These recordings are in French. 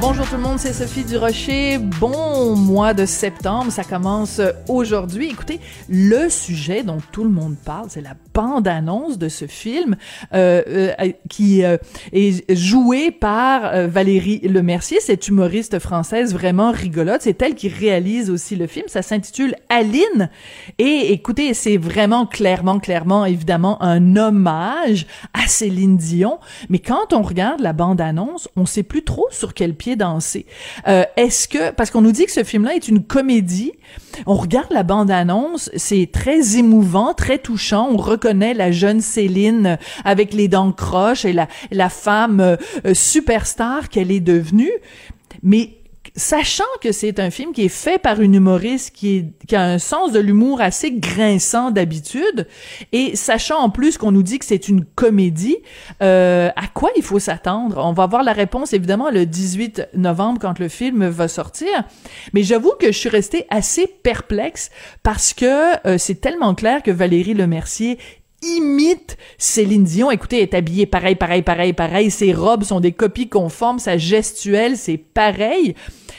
Bonjour tout le monde, c'est Sophie Durocher. Bon mois de septembre, ça commence aujourd'hui. Écoutez, le sujet dont tout le monde parle, c'est la bande-annonce de ce film euh, euh, qui euh, est joué par Valérie Lemercier, cette humoriste française vraiment rigolote. C'est elle qui réalise aussi le film. Ça s'intitule Aline. Et écoutez, c'est vraiment clairement, clairement, évidemment, un hommage à Céline Dion. Mais quand on regarde la bande-annonce, on sait plus trop sur quel pied danser. Euh, Est-ce que, parce qu'on nous dit que ce film-là est une comédie, on regarde la bande-annonce, c'est très émouvant, très touchant, on reconnaît la jeune Céline avec les dents croches et la, la femme euh, superstar qu'elle est devenue, mais sachant que c'est un film qui est fait par une humoriste qui, qui a un sens de l'humour assez grinçant d'habitude, et sachant en plus qu'on nous dit que c'est une comédie, euh, à quoi il faut s'attendre? On va avoir la réponse évidemment le 18 novembre quand le film va sortir, mais j'avoue que je suis restée assez perplexe parce que euh, c'est tellement clair que Valérie Lemercier imite Céline Dion. Écoutez, elle est habillée pareil, pareil, pareil, pareil. Ses robes sont des copies conformes. Sa gestuelle, c'est pareil.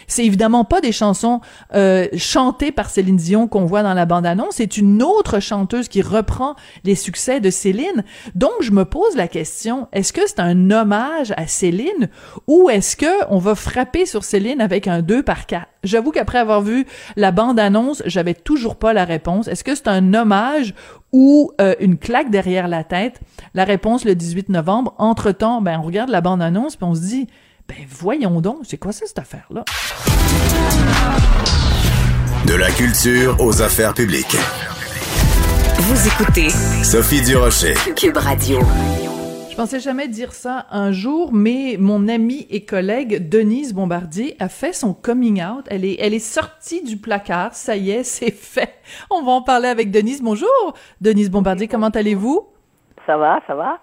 C'est évidemment pas des chansons euh, chantées par Céline Dion qu'on voit dans la bande-annonce. C'est une autre chanteuse qui reprend les succès de Céline. Donc, je me pose la question, est-ce que c'est un hommage à Céline ou est-ce que on va frapper sur Céline avec un 2 par 4? J'avoue qu'après avoir vu la bande-annonce, j'avais toujours pas la réponse. Est-ce que c'est un hommage ou euh, une claque derrière la tête? La réponse le 18 novembre. Entre-temps, ben, on regarde la bande-annonce puis on se dit, ben voyons donc, c'est quoi ça cette affaire-là? De la culture aux affaires publiques. Vous écoutez Sophie Durocher. Cube Radio. Je pensais jamais dire ça un jour, mais mon amie et collègue Denise Bombardier a fait son coming out. Elle est, elle est sortie du placard. Ça y est, c'est fait. On va en parler avec Denise. Bonjour, Denise Bombardier. Comment allez-vous? Ça va, ça va?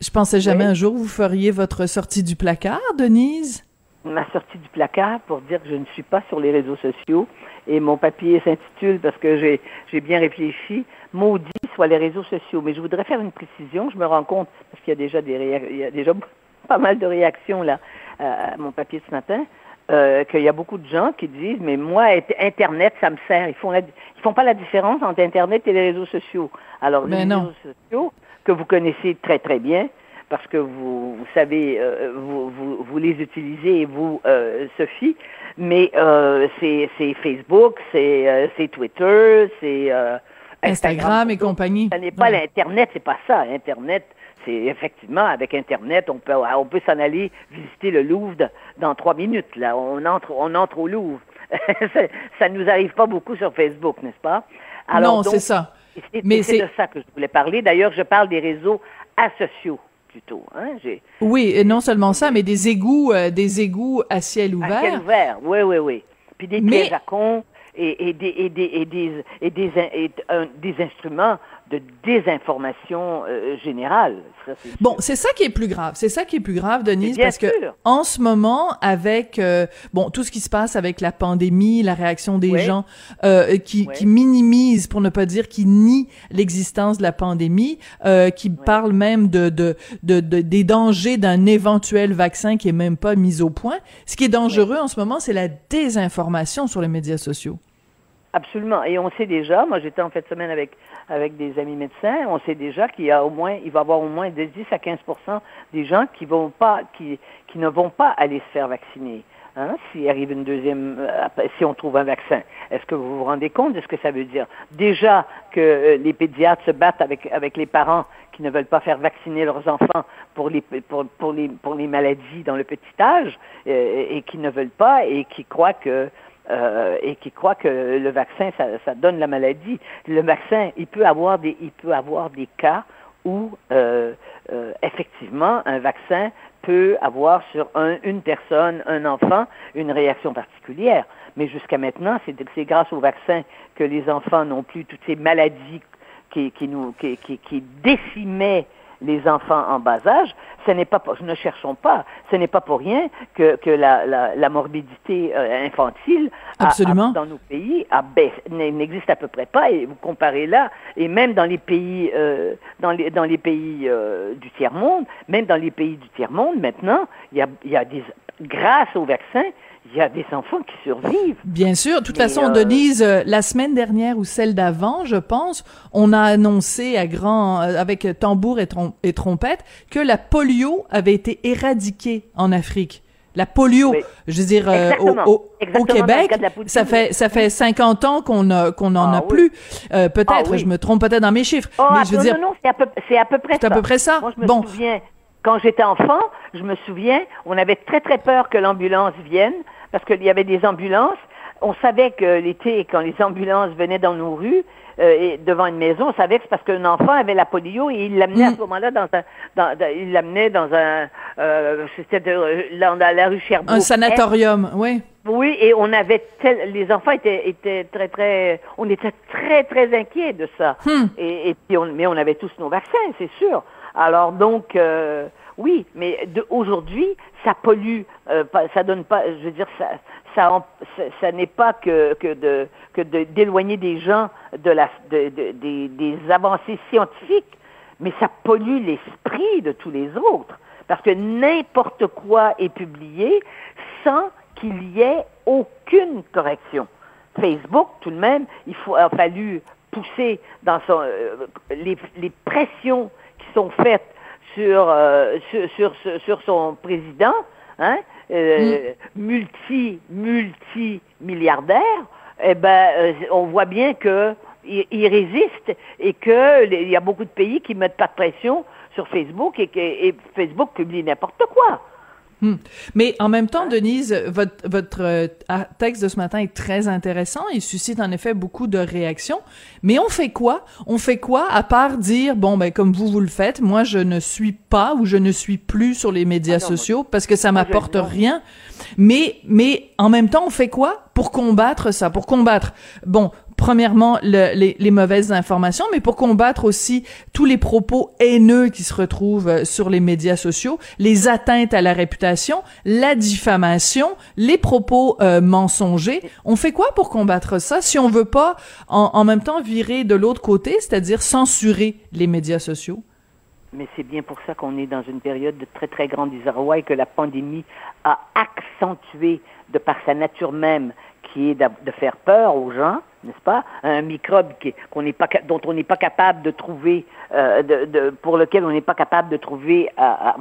Je pensais jamais Oui. un jour vous feriez votre sortie du placard, Denise. Ma sortie du placard pour dire que je ne suis pas sur les réseaux sociaux et mon papier s'intitule parce que j'ai j'ai bien réfléchi maudit soit les réseaux sociaux. Mais je voudrais faire une précision. Je me rends compte parce qu'il y a déjà des réa- il y a déjà pas mal de réactions là euh, à mon papier ce matin. euh, qu'il y a beaucoup de gens qui disent mais moi int- internet ça me sert ils font la- ils font pas la différence entre internet et les réseaux sociaux alors les Ben non. réseaux sociaux que vous connaissez très très bien parce que vous, vous savez, euh, vous, vous, vous les utilisez, vous, euh, Sophie, mais euh, c'est c'est Facebook, c'est euh, c'est Twitter, c'est euh, Instagram et compagnie. Ça n'est pas Ouais. l'Internet, c'est pas ça. Internet, c'est effectivement, avec Internet, on peut, on peut s'en aller visiter le Louvre dans trois minutes. Là, on entre, on entre au Louvre. ça, ça nous arrive pas beaucoup sur Facebook, n'est-ce pas? Non, c'est ça. C'est Mais c'est c'est- de ça que je voulais parler. D'ailleurs, je parle des réseaux asociaux plutôt. Hein? J'ai Oui, et non seulement ça, mais des égouts, euh, des égouts à ciel ouvert. à ciel ouvert. Oui, oui, oui. Puis des Mais- pièges à con et, et des et des et des et des, et un- des instruments de désinformation euh, générale. Ça, Bon, c'est ça qui est plus grave. C'est ça qui est plus grave, Denise, Bien parce que sûr. en ce moment, avec euh, bon tout ce qui se passe avec la pandémie, la réaction des Oui. gens euh, qui, Oui. qui minimisent, pour ne pas dire qui nient l'existence de la pandémie, qui parlent même de, de, de, de- des dangers d'un éventuel vaccin qui est même pas mis au point. Ce qui est dangereux en ce moment, c'est la désinformation sur les médias sociaux. Absolument. Et on sait déjà, moi j'étais en de semaine avec, avec des amis médecins, on sait déjà qu'il y a au moins, il va y avoir au moins de 10 à 15% des gens qui vont pas, qui, qui ne vont pas aller se faire vacciner. Hein, s'il arrive une deuxième, euh, si on trouve un vaccin. Est-ce que vous vous rendez compte de ce que ça veut dire? Déjà que euh, les pédiatres se battent avec, avec les parents qui ne veulent pas faire vacciner leurs enfants pour les, pour, pour les, pour les maladies dans le petit âge euh, et qui ne veulent pas et qui croient que euh, et qui croient que le vaccin, ça, donne la maladie. Le vaccin, il peut avoir des, il peut avoir des cas où euh, euh, effectivement un vaccin peut avoir sur un, une personne, un enfant, une réaction particulière. Mais jusqu'à maintenant, c'est grâce au vaccin que les enfants n'ont plus toutes ces maladies qui, nous qui décimaient les enfants en bas âge, ce n'est pas, ne cherchons pas, ce n'est pas pour rien que, que la, la, la morbidité euh, infantile a- Absolument. a- dans nos pays n'existe à peu près pas. Et vous comparez là, et même dans les pays, euh, dans les, dans les pays euh, du tiers monde, même dans les pays du tiers monde, maintenant, il y a, il y a des, grâce au vaccin, il y a des enfants qui survivent. Bien sûr. De toute Mais, façon, euh, Denise, euh, la semaine dernière ou celle d'avant, je pense, on a annoncé à grand, euh, avec tambour et, trom- et trompette, que la polio avait été éradiquée en Afrique. La polio, Oui. je veux dire, euh, au, Québec, ça fait ça fait 50 ans qu'on a qu'on en Ah a oui. plus. Euh, peut-être, Ah oui. je me trompe peut-être dans mes chiffres, Oh, mais attends, je veux dire, non, non, c'est à peu, c'est à peu près c'est à ça. peu près ça. Moi, je me Bon. souviens, quand j'étais enfant, je me souviens, on avait très, très peur que l'ambulance vienne, parce qu'il y avait des ambulances. On savait que l'été, quand les ambulances venaient dans nos rues, euh, et devant une maison, on savait que c'est parce qu'un enfant avait la polio et il l'amenait à Mm. ce moment-là dans un, dans, dans- il l'amenait dans un, euh, c'était dans la rue Sherbrooke. un sanatorium, oui. Oui, et on avait tel, les enfants étaient, étaient très très, on était très très inquiets de ça. Hmm. Et, et puis on, mais on avait tous nos vaccins, c'est sûr. Alors donc euh, oui, mais aujourd'hui ça pollue, euh, ça donne pas, je veux dire ça, ça, n'est pas que de d'éloigner des gens des, avancées scientifiques, mais ça pollue l'esprit de tous les autres parce que n'importe quoi est publié sans qu'il y ait aucune correction. Facebook, tout de même, il faut, a fallu pousser dans euh, les pressions qui sont faites sur, euh, sur, sur, sur- sur son président, hein, euh, multi, multi milliardaire, eh ben, euh, on voit bien que il, il résiste et que les- il y a beaucoup de pays qui mettent pas de pression sur Facebook et que et Facebook publie n'importe quoi. Hmm. Mais en même temps, Denise, votre, votre euh, texte de ce matin est très intéressant. Il suscite en effet beaucoup de réactions. Mais on fait quoi? On fait quoi à part dire, bon, ben, comme vous, vous le faites, moi, je ne suis pas ou je ne suis plus sur les médias Ah non, sociaux parce que ça m'apporte rien. Mais, mais en même temps, on fait quoi pour combattre ça? Pour combattre, bon, premièrement, le- les, les mauvaises informations, mais pour combattre aussi tous les propos haineux qui se retrouvent euh, sur les médias sociaux, les atteintes à la réputation, la diffamation, les propos euh, mensongers. On fait quoi pour combattre ça si on veut pas en, en même temps virer de l'autre côté, c'est-à-dire censurer les médias sociaux? Mais c'est bien pour ça qu'on est dans une période de très, très grand désarroi et que la pandémie a accentué, de par sa nature même, qui est de faire peur aux gens, n'est-ce pas? Un microbe dont on n'est pas capable de trouver, euh, pour lequel on n'est pas capable de trouver à,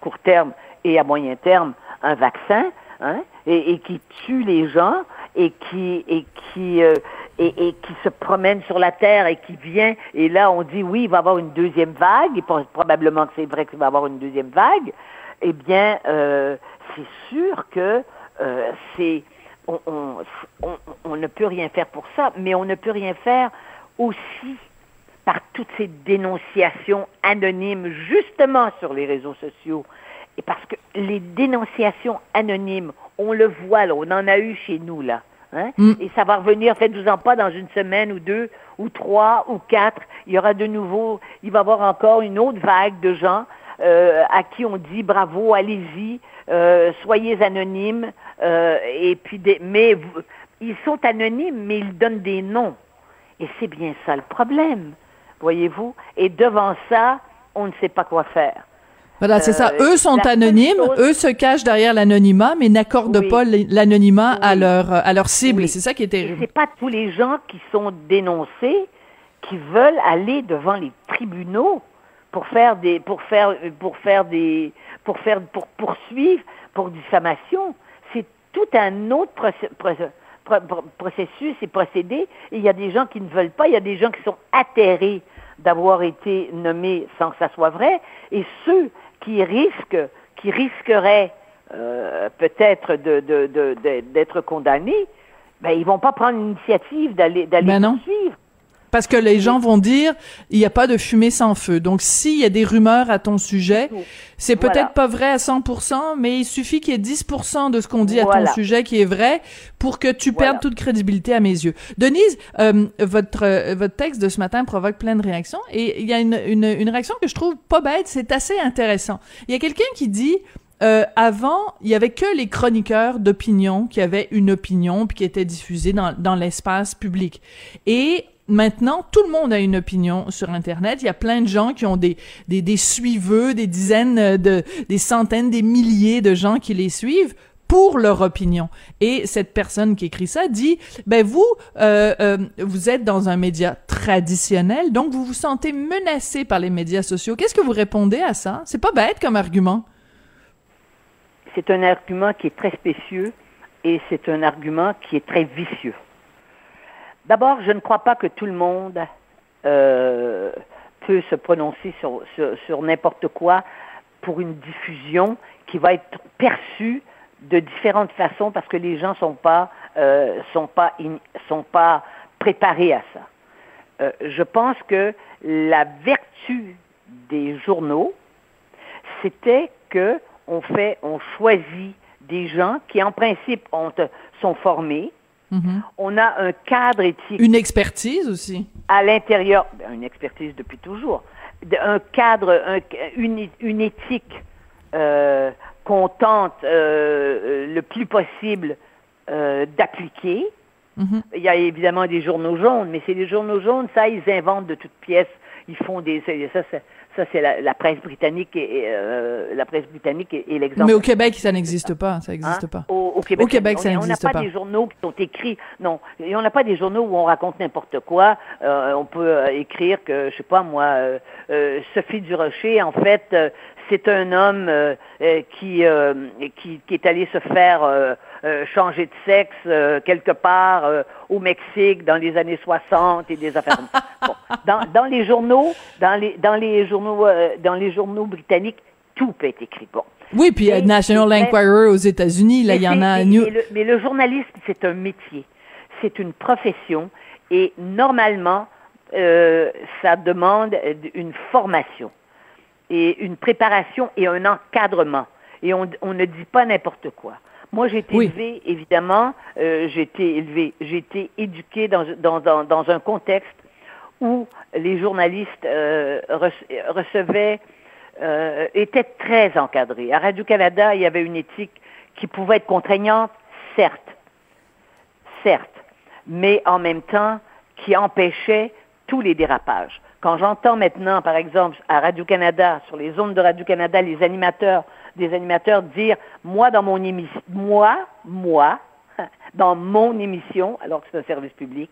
court terme et à moyen terme un vaccin, hein, et, qui tue les gens et qui et qui euh, et, qui se promène sur la terre et qui vient et là on dit oui il va y avoir une deuxième vague et pro- probablement que c'est vrai qu'il va y avoir une deuxième vague eh bien euh, c'est sûr que c'est on, on, on, on ne peut rien faire pour ça mais on ne peut rien faire aussi par toutes ces dénonciations anonymes justement sur les réseaux sociaux et parce que les dénonciations anonymes, on le voit là, on en a eu chez nous là. Hein? Mm. Et ça va revenir, faites-vous en pas, dans une semaine ou deux, ou trois, ou quatre. Il y aura de nouveau, il va y avoir encore une autre vague de gens euh, à qui on dit bravo, allez-y, euh, soyez anonymes. Euh, et puis, des, mais ils sont anonymes, mais ils donnent des noms. Et c'est bien ça le problème, voyez-vous. Et devant ça, on ne sait pas quoi faire. Voilà, c'est ça. Euh, Eux sont anonymes, chose- eux se cachent derrière l'anonymat, mais n'accordent Oui. pas l'anonymat à leur à leur cible. Oui. C'est ça qui est terrible. c'est pas tous les gens qui sont dénoncés qui veulent aller devant les tribunaux pour faire des pour faire pour faire des pour faire pour poursuivre pour diffamation. Tout un autre processus et procédé. Et il y a des gens qui ne veulent pas. Il y a des gens qui sont atterrés d'avoir été nommés sans que ça soit vrai. Et ceux qui risquent qui risqueraient euh, peut-être de, de, de- de- d'être condamnés, ben ils vont pas prendre l'initiative d'aller d'aller Ben non. Parce que les gens vont dire, il n'y a pas de fumée sans feu. Donc, s'il y a des rumeurs à ton sujet, c'est peut-être Voilà. pas vrai à 100%, mais il suffit qu'il y ait 10% de ce qu'on dit à ton sujet qui est vrai pour que tu Voilà. perdes toute crédibilité à mes yeux. Denise, euh, votre euh, votre texte de ce matin provoque plein de réactions et il y a une, une, une réaction que je trouve pas bête, c'est assez intéressant. Il y a quelqu'un qui dit euh, avant, il y avait que les chroniqueurs d'opinion qui avaient une opinion puis qui étaient diffusés dans, dans l'espace public. Et maintenant, tout le monde a une opinion sur Internet. Il y a plein de gens qui ont des, des, des suiveux, des dizaines de, des centaines, des milliers de gens qui les suivent pour leur opinion. Et cette personne qui écrit ça dit, ben vous, euh, euh, vous êtes dans un média traditionnel, donc vous vous sentez menacé par les médias sociaux. Qu'est-ce que vous répondez à ça? C'est pas bête comme argument. C'est un argument qui est très spécieux et c'est un argument qui est très vicieux. D'abord, je ne crois pas que tout le monde euh, peut se prononcer sur, n'importe quoi pour une diffusion qui va être perçue de différentes façons parce que les gens sont euh, sont pas sont pas préparés à ça. Euh, je pense que la vertu des journaux, c'était que on fait, on choisit des gens qui en principe ont, sont formés. Mhm. On a un cadre éthique Une expertise aussi. à l'intérieur, ben, une expertise depuis toujours, un cadre, un- une, une éthique euh, qu'on tente euh, le plus possible euh, d'appliquer. Mhm. Il y a évidemment des journaux jaunes, mais c'est les journaux jaunes, ça, ils inventent de toutes pièces. Ils font des. Ça, c'est- ça, c'est la, la presse britannique et, et, euh, la presse britannique est, est l'exemple. Mais au Québec, ça n'existe pas. Ça Hein? n'existe pas. Au, au Québec, Au Québec, on- ça on n'a n'existe pas, pas. des journaux qui sont écrits. Non, et on n'a pas des journaux où on raconte n'importe quoi. Euh, on peut euh, écrire que, je sais pas moi, euh, euh, Sophie Durocher, en fait, euh, c'est un homme euh, euh, qui, euh, qui qui est allé se faire euh, changer de sexe quelque part au Mexique dans les années 60 et des affaires. Bon, dans, dans les journaux, dans les dans les journaux dans les journaux britanniques, tout peut être écrit. Bon. Oui, puis National Enquirer aux États-Unis, là, il y en a. New- Mais, le, mais le journalisme, c'est un métier, c'est une profession, et normalement, ça demande une formation et une préparation et un encadrement. Et on, on ne dit pas n'importe quoi. Moi, j'ai été Oui. élevée, évidemment, euh, j'ai été élevée, j'ai été éduquée dans, dans, dans, dans un contexte où les journalistes euh, rece- recevaient, euh, étaient très encadrés. À Radio-Canada, il y avait une éthique qui pouvait être contraignante, certes, certes, mais en même temps qui empêchait tous les dérapages. Quand j'entends maintenant, par exemple, à Radio-Canada, sur les zones de Radio-Canada, les animateurs, des animateurs dire, moi, dans mon émission, moi, moi, dans mon émission, alors que c'est un service public,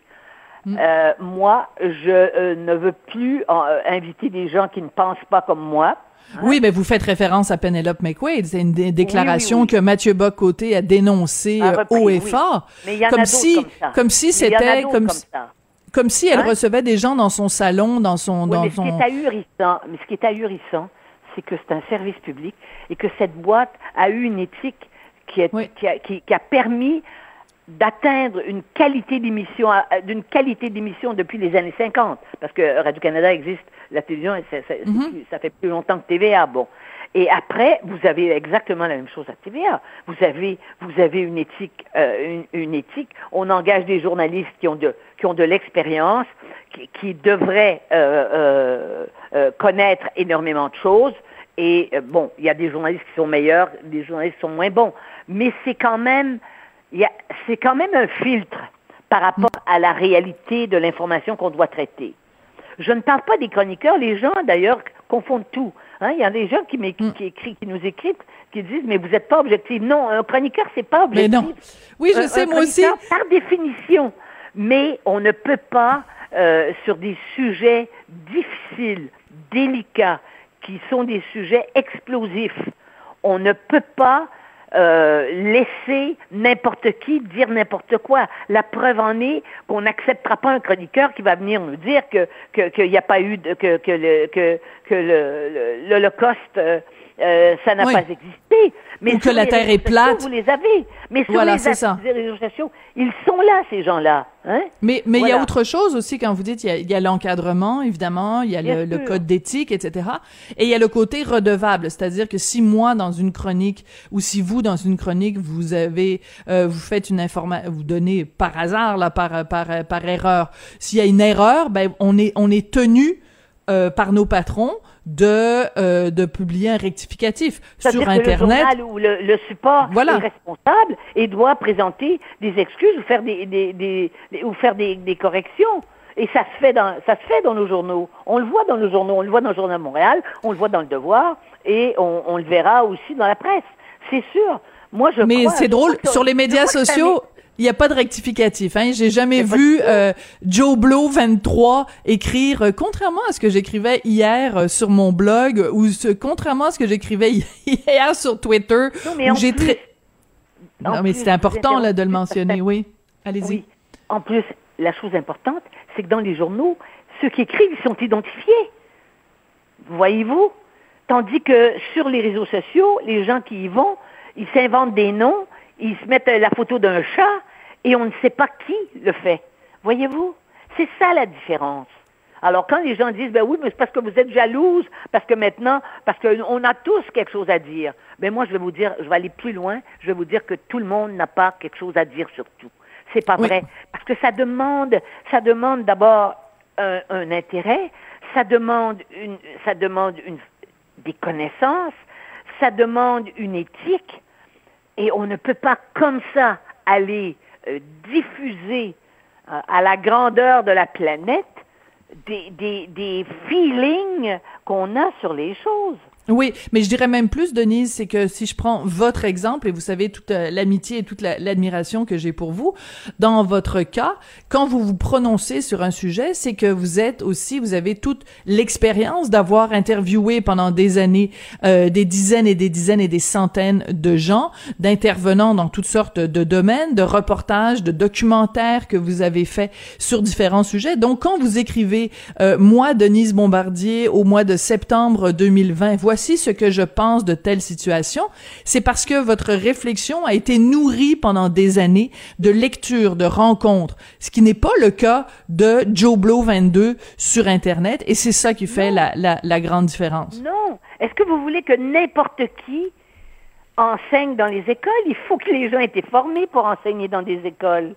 euh, moi, je euh, ne veux plus euh, inviter des gens qui ne pensent pas comme moi. Oui, mais vous faites référence à Penelope McQuaid. C'est une dé- déclaration oui, oui. que Mathieu Bock-Côté a dénoncée euh, haut et fort. Mais il y en comme a si, comme ça. comme si en a c'était comme, comme si- ça. Comme si elle Hein? recevait des gens dans son salon, dans son, Oui, dans mais ce qui est ahurissant, mais ce qui est ahurissant, c'est que c'est un service public et que cette boîte a eu une éthique qui, est- Oui. qui, a, qui- qui a permis d'atteindre une qualité d'émission, à- d'une qualité d'émission depuis les années 50, parce que Radio-Canada existe, la télévision, ça, ça- c'est Mhm. plus- ça fait plus longtemps que TVA, bon. Et après, vous avez exactement la même chose à TVA. Vous avez, vous avez une éthique, euh, une, une éthique. On engage des journalistes qui ont de, qui ont de l'expérience, qui, qui devraient euh, euh, euh, connaître énormément de choses. Et bon, il y a des journalistes qui sont meilleurs, des journalistes qui sont moins bons. Mais c'est quand même, c'est quand même un filtre par rapport à la réalité de l'information qu'on doit traiter. Je ne parle pas des chroniqueurs. Les gens, d'ailleurs, confondent tout. Hein, Il y a des gens qui, m'éc- qui, écrivent, qui nous écrivent, qui disent, mais vous n'êtes pas objectif. Non, un chroniqueur, c'est pas Mais objectif. non. Oui, je Un- sais, un moi aussi. Par définition. Mais on ne peut pas, euh, sur des sujets difficiles, délicats, qui sont des sujets explosifs, on ne peut pas euh, laisser n'importe qui dire n'importe quoi. La preuve en est qu'on n'acceptera pas un chroniqueur qui va venir nous dire qu'il n'y a pas eu de, que l'Holocauste euh, ça n'a Oui. pas existé. Mais Ou que la Terre est plate. sociaux, Vous les avez. Mais sur Voilà, les, ça. les réseaux sociaux, ils sont là, ces gens-là. Hein? Mais mais il y a autre chose aussi quand vous dites il y a, l'encadrement évidemment, il y a le, le code d'éthique etc. Et il y a le côté redevable, c'est-à-dire que si moi dans une chronique ou si vous dans une chronique vous avez euh, vous faites une information vous donnez par hasard là par par par erreur, s'il y a une erreur, ben on est on est tenu euh, par nos patrons de euh, de publier un rectificatif sur que internet. le journal ou le, le support Voilà. est responsable et doit présenter des excuses ou faire des, des, des- des- ou faire des, des corrections. Et ça se fait dans ça se fait dans nos journaux. On le voit dans nos journaux, on le voit dans le Journal de Montréal, on le voit dans le Devoir et on, on le verra aussi dans la presse. C'est sûr. Moi je Mais c'est drôle, sur les médias sociaux, il n'y a pas de rectificatif. Hein. J'ai jamais vu euh, Joe Blow 23 écrire, euh, contrairement à ce que j'écrivais hier euh, sur mon blog, ou ce- contrairement à ce que j'écrivais hier sur Twitter, Non, mais où j'ai très... Non, mais c'est important là de le mentionner, oui. Allez-y. Oui. En plus, la chose importante, c'est que dans les journaux, ceux qui écrivent ils sont identifiés. Voyez-vous? Tandis que sur les réseaux sociaux, les gens qui y vont, ils s'inventent des noms, ils se mettent la photo d'un chat et on ne sait pas qui le fait. Voyez-vous? C'est ça la différence. Alors quand les gens disent ben oui, mais c'est parce que vous êtes jalouse, parce que maintenant, parce qu'on a tous quelque chose à dire. Ben moi je vais vous dire, je vais aller plus loin, je vais vous dire que tout le monde n'a pas quelque chose à dire sur tout. C'est pas Oui. vrai. Parce que ça demande, ça demande d'abord un, un intérêt, ça demande une, ça demande une, des connaissances, ça demande une éthique, et on ne peut pas comme ça aller euh, diffuser euh, à la grandeur de la planète des, des feelings qu'on a sur les choses. Oui, mais je dirais même plus, Denise, c'est que si je prends votre exemple, et vous savez toute euh, l'amitié et toute la- l'admiration que j'ai pour vous, dans votre cas, quand vous vous prononcez sur un sujet, c'est que vous êtes aussi, vous avez toute l'expérience d'avoir interviewé pendant des années euh, des dizaines et des dizaines et des centaines de gens, d'intervenants dans toutes sortes de domaines, de reportages, de documentaires que vous avez fait sur différents sujets. Donc, quand vous écrivez, euh, moi, Denise Bombardier, au mois de septembre 2020, voici ce que je pense de telle situation, c'est parce que votre réflexion a été nourrie pendant des années de lectures, de rencontres, ce qui n'est pas le cas de Joe Blow 22 sur Internet, et c'est ça qui fait la, la, la grande différence. Non. Est-ce que vous voulez que n'importe qui enseigne dans les écoles? Il faut que les gens aient été formés pour enseigner dans des écoles.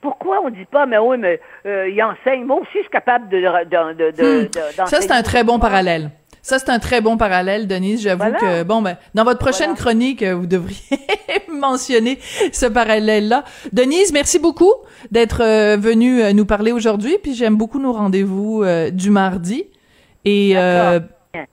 Pourquoi on ne dit pas, mais oui, mais euh, il enseigne. Moi aussi, je suis capable de, de, de, de- Hmm. Ça, c'est un très bon parallèle. Ça, c'est un très bon parallèle, Denise. J'avoue Voilà. que, bon, ben, dans votre prochaine Voilà. chronique, euh, vous devriez mentionner ce parallèle-là. Denise, merci beaucoup d'être euh, venue euh, nous parler aujourd'hui. Puis j'aime beaucoup nos rendez-vous euh, du mardi. Et, euh,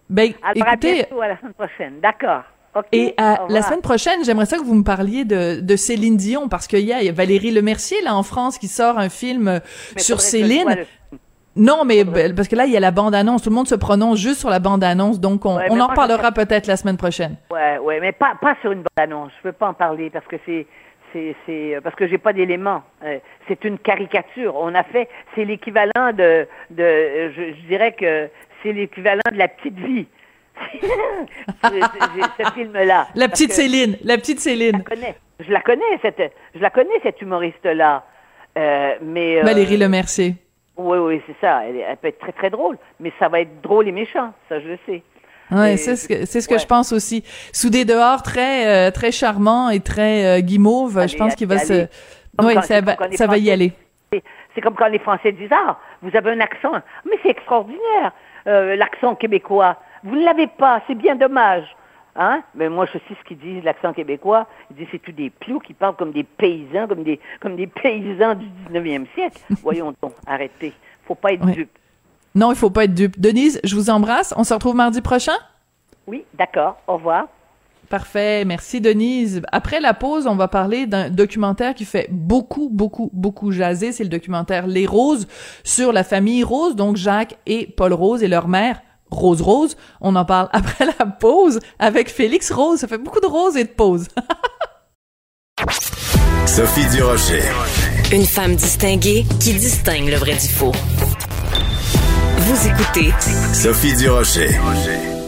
ben, Alors, écoutez, à la semaine prochaine. D'accord. Et à la semaine prochaine, j'aimerais ça que vous me parliez de, de Céline Dion, parce qu'il y a Valérie Lemercier, là, en France, qui sort un film Mais sur Céline. Non, mais parce que là, il y a la bande-annonce. Tout le monde se prononce juste sur la bande-annonce. Donc, on, Ouais, on en reparlera peut-être la semaine prochaine. Ouais, ouais, mais pas, pas sur une bande-annonce. Je peux pas en parler parce que c'est, c'est, c'est, parce que j'ai pas d'éléments. Euh, c'est une caricature. On a fait, c'est l'équivalent de, de, euh, je, je dirais que c'est l'équivalent de la petite vie. Ce film-là. La petite que Céline, la petite Je la Céline. connais. Je la connais, cette, je la connais, cette humoriste-là. Euh, mais, euh, Valérie Lemercier. Oui, oui, c'est ça. Elle, peut être très, très drôle. Mais ça va être drôle et méchant. Ça, je le sais. Et c'est ce que, c'est ce que ouais. je pense aussi. Soudé dehors, très, euh, très charmant et très euh, guimauve. Allez, je pense qu'il va allez, se, oui, ça va, ça va y aller. C'est- C'est comme quand les Français disent Ah, vous avez un accent. Mais c'est extraordinaire, euh, l'accent québécois. Vous ne l'avez pas, c'est bien dommage. Hein? Mais moi, je sais ce qu'ils disent, l'accent québécois. Ils disent c'est tous des plots qui parlent comme des paysans, comme des, comme des paysans du 19e siècle? Voyons donc, arrêtez. faut pas être dupe. Non, il faut pas être dupe. Denise, je vous embrasse. On se retrouve mardi prochain? Oui, d'accord. Au revoir. Parfait, merci Denise. Après la pause, on va parler d'un documentaire qui fait beaucoup, beaucoup, beaucoup jaser. C'est le documentaire Les Roses sur la famille Rose, donc Jacques et Paul Rose et leur mère Rose Rose. On en parle après la pause avec Félix Rose. Ça fait beaucoup de roses et de pauses. Sophie Durocher. Une femme distinguée qui distingue le vrai du faux. Vous écoutez Sophie Durocher.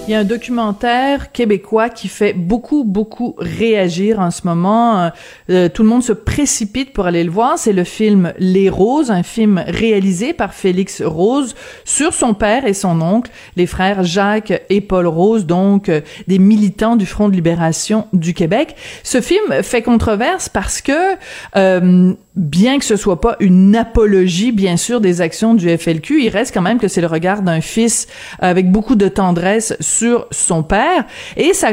Il y a un documentaire québécois qui fait beaucoup, beaucoup réagir en ce moment. Euh, euh, tout le monde se précipite pour aller le voir. C'est le film Les Roses, un film réalisé par Félix Rose sur son père et son oncle, les frères Jacques et Paul Rose, donc euh, des militants du Front de libération du Québec. Ce film fait controverse parce que bien que ce soit pas une apologie, bien sûr, des actions du FLQ, il reste quand même que c'est le regard d'un fils avec beaucoup de tendresse son père. Et ça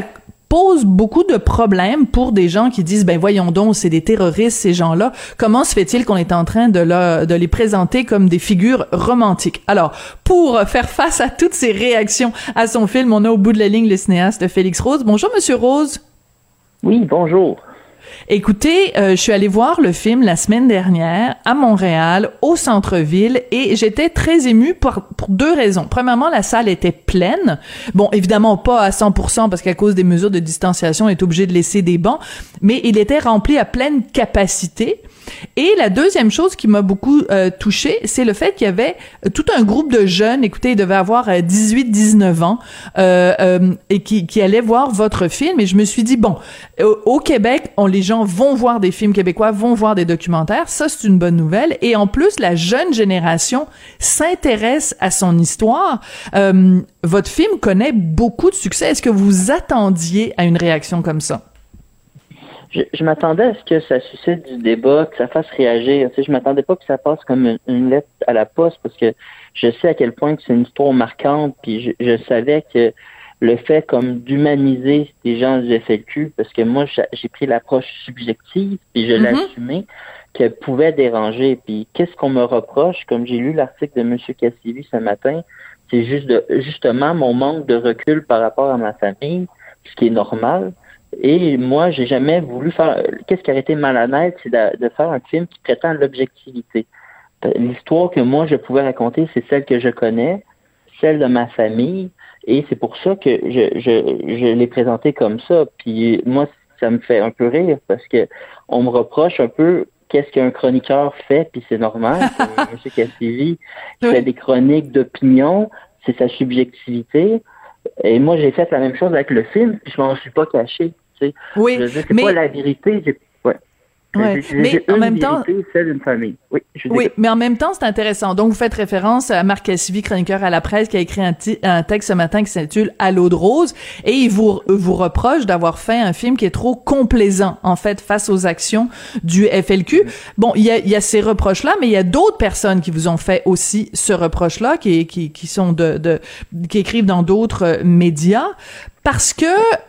pose beaucoup de problèmes pour des gens qui disent ben voyons donc c'est des terroristes ces gens-là. Comment se fait-il qu'on est en train de, de les présenter comme des figures romantiques? Alors pour faire face à toutes ces réactions à son film on a au bout de la ligne le cinéaste Félix Rose. Bonjour monsieur Rose. Oui bonjour Écoutez, euh, je suis allée voir le film la semaine dernière à Montréal, au centre-ville, et j'étais très émue pour, pour, deux raisons. Premièrement, la salle était pleine. Bon, évidemment pas à 100% parce qu'à cause des mesures de distanciation, on est obligé de laisser des bancs, mais il était rempli à pleine capacité. Et la deuxième chose qui m'a beaucoup euh, touchée, c'est le fait qu'il y avait euh, tout un groupe de jeunes, écoutez, ils devaient avoir 18-19 euh, ans, euh, euh, et qui, qui allaient voir votre film. Et je me suis dit, bon, au, Québec, les gens vont voir des films québécois, vont voir des documentaires. Ça, c'est une bonne nouvelle. Et en plus, la jeune génération s'intéresse à son histoire. votre film connaît beaucoup de succès. Est-ce que vous attendiez à une réaction comme ça? Je, m'attendais à ce que ça suscite du débat, que ça fasse réagir. Tu sais, je m'attendais pas que ça passe comme une, lettre à la poste parce que je sais à quel point que c'est une histoire marquante, puis je, savais que le fait comme d'humaniser des gens du FLQ, parce que moi j'ai pris l'approche subjective, puis je mm-hmm. assumé, qu'elle pouvait déranger. Puis qu'est-ce qu'on me reproche, comme j'ai lu l'article de M. Cassivi ce matin, c'est juste de, justement mon manque de recul par rapport à ma famille, ce qui est normal. Et moi, j'ai jamais voulu faire. Qu'est-ce qui a été malhonnête, c'est de, faire un film qui prétend l'objectivité. L'histoire que moi je pouvais raconter, c'est celle que je connais, celle de ma famille, et c'est pour ça que je, je, je l'ai présenté comme ça. Puis moi, ça me fait un peu rire parce que on me reproche un peu qu'est-ce qu'un chroniqueur fait, puis c'est normal. M. Cassivi qui fait des chroniques d'opinion, c'est sa subjectivité. Et moi, j'ai fait la même chose avec le film, puis je m'en suis pas caché. Oui, c'est pas la vérité. Ouais. mais en même temps, famille. Oui, oui mais en même temps, c'est intéressant. Donc, vous faites référence à Marc Cassivi, chroniqueur à la presse, qui a écrit un, un texte ce matin qui s'intitule À l'eau de rose, et il vous, vous reproche d'avoir fait un film qui est trop complaisant, en fait, face aux actions du FLQ. Bon, il y a, y a ces reproches-là, mais il y a d'autres personnes qui vous ont fait aussi ce reproche-là, qui, qui, qui sont de, de, qui écrivent dans d'autres médias parce que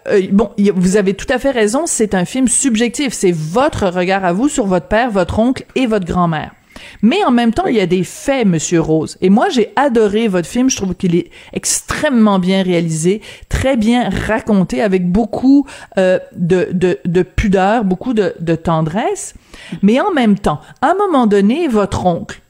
euh, bon, vous avez tout à fait raison, c'est un film subjectif, c'est votre regard à vous sur votre père, votre oncle et votre grand-mère. Mais en même temps, il y a des faits, Monsieur Rose. Et moi, j'ai adoré votre film. Je trouve qu'il est extrêmement bien réalisé, très bien raconté, avec beaucoup euh, de, de, de, pudeur, beaucoup de, de tendresse. Mais en même temps, à un moment donné, votre oncle,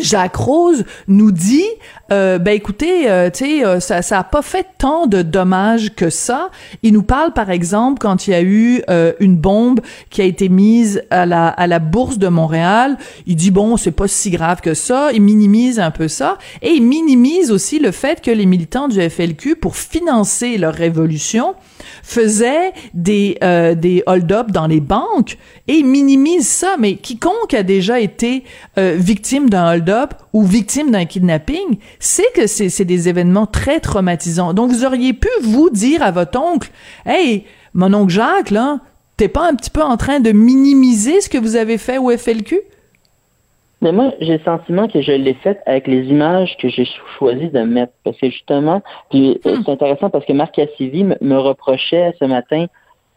Jacques Rose nous dit euh, ben écoutez euh, tu sais euh, ça ça a pas fait tant de dommages que ça. Il nous parle par exemple quand il y a eu euh, une bombe qui a été mise à la à la bourse de Montréal. Il dit bon c'est pas si grave que ça. Il minimise un peu ça. Et il minimise aussi le fait que les militants du FLQ pour financer leur révolution faisaient des euh, des hold-up dans les banques et minimise ça mais quiconque a déjà été victime d'un hold-up ou victime d'un kidnapping c'est que c'est des événements très traumatisants. Donc, vous auriez pu, vous, dire à votre oncle, Hey, mon oncle Jacques, là, t'es pas un petit peu en train de minimiser ce que vous avez fait au FLQ? Mais moi, j'ai le sentiment que je l'ai fait avec les images que j'ai choisi de mettre. Parce que justement, puis euh, hmm. c'est intéressant parce que Marc Cassivi me reprochait ce matin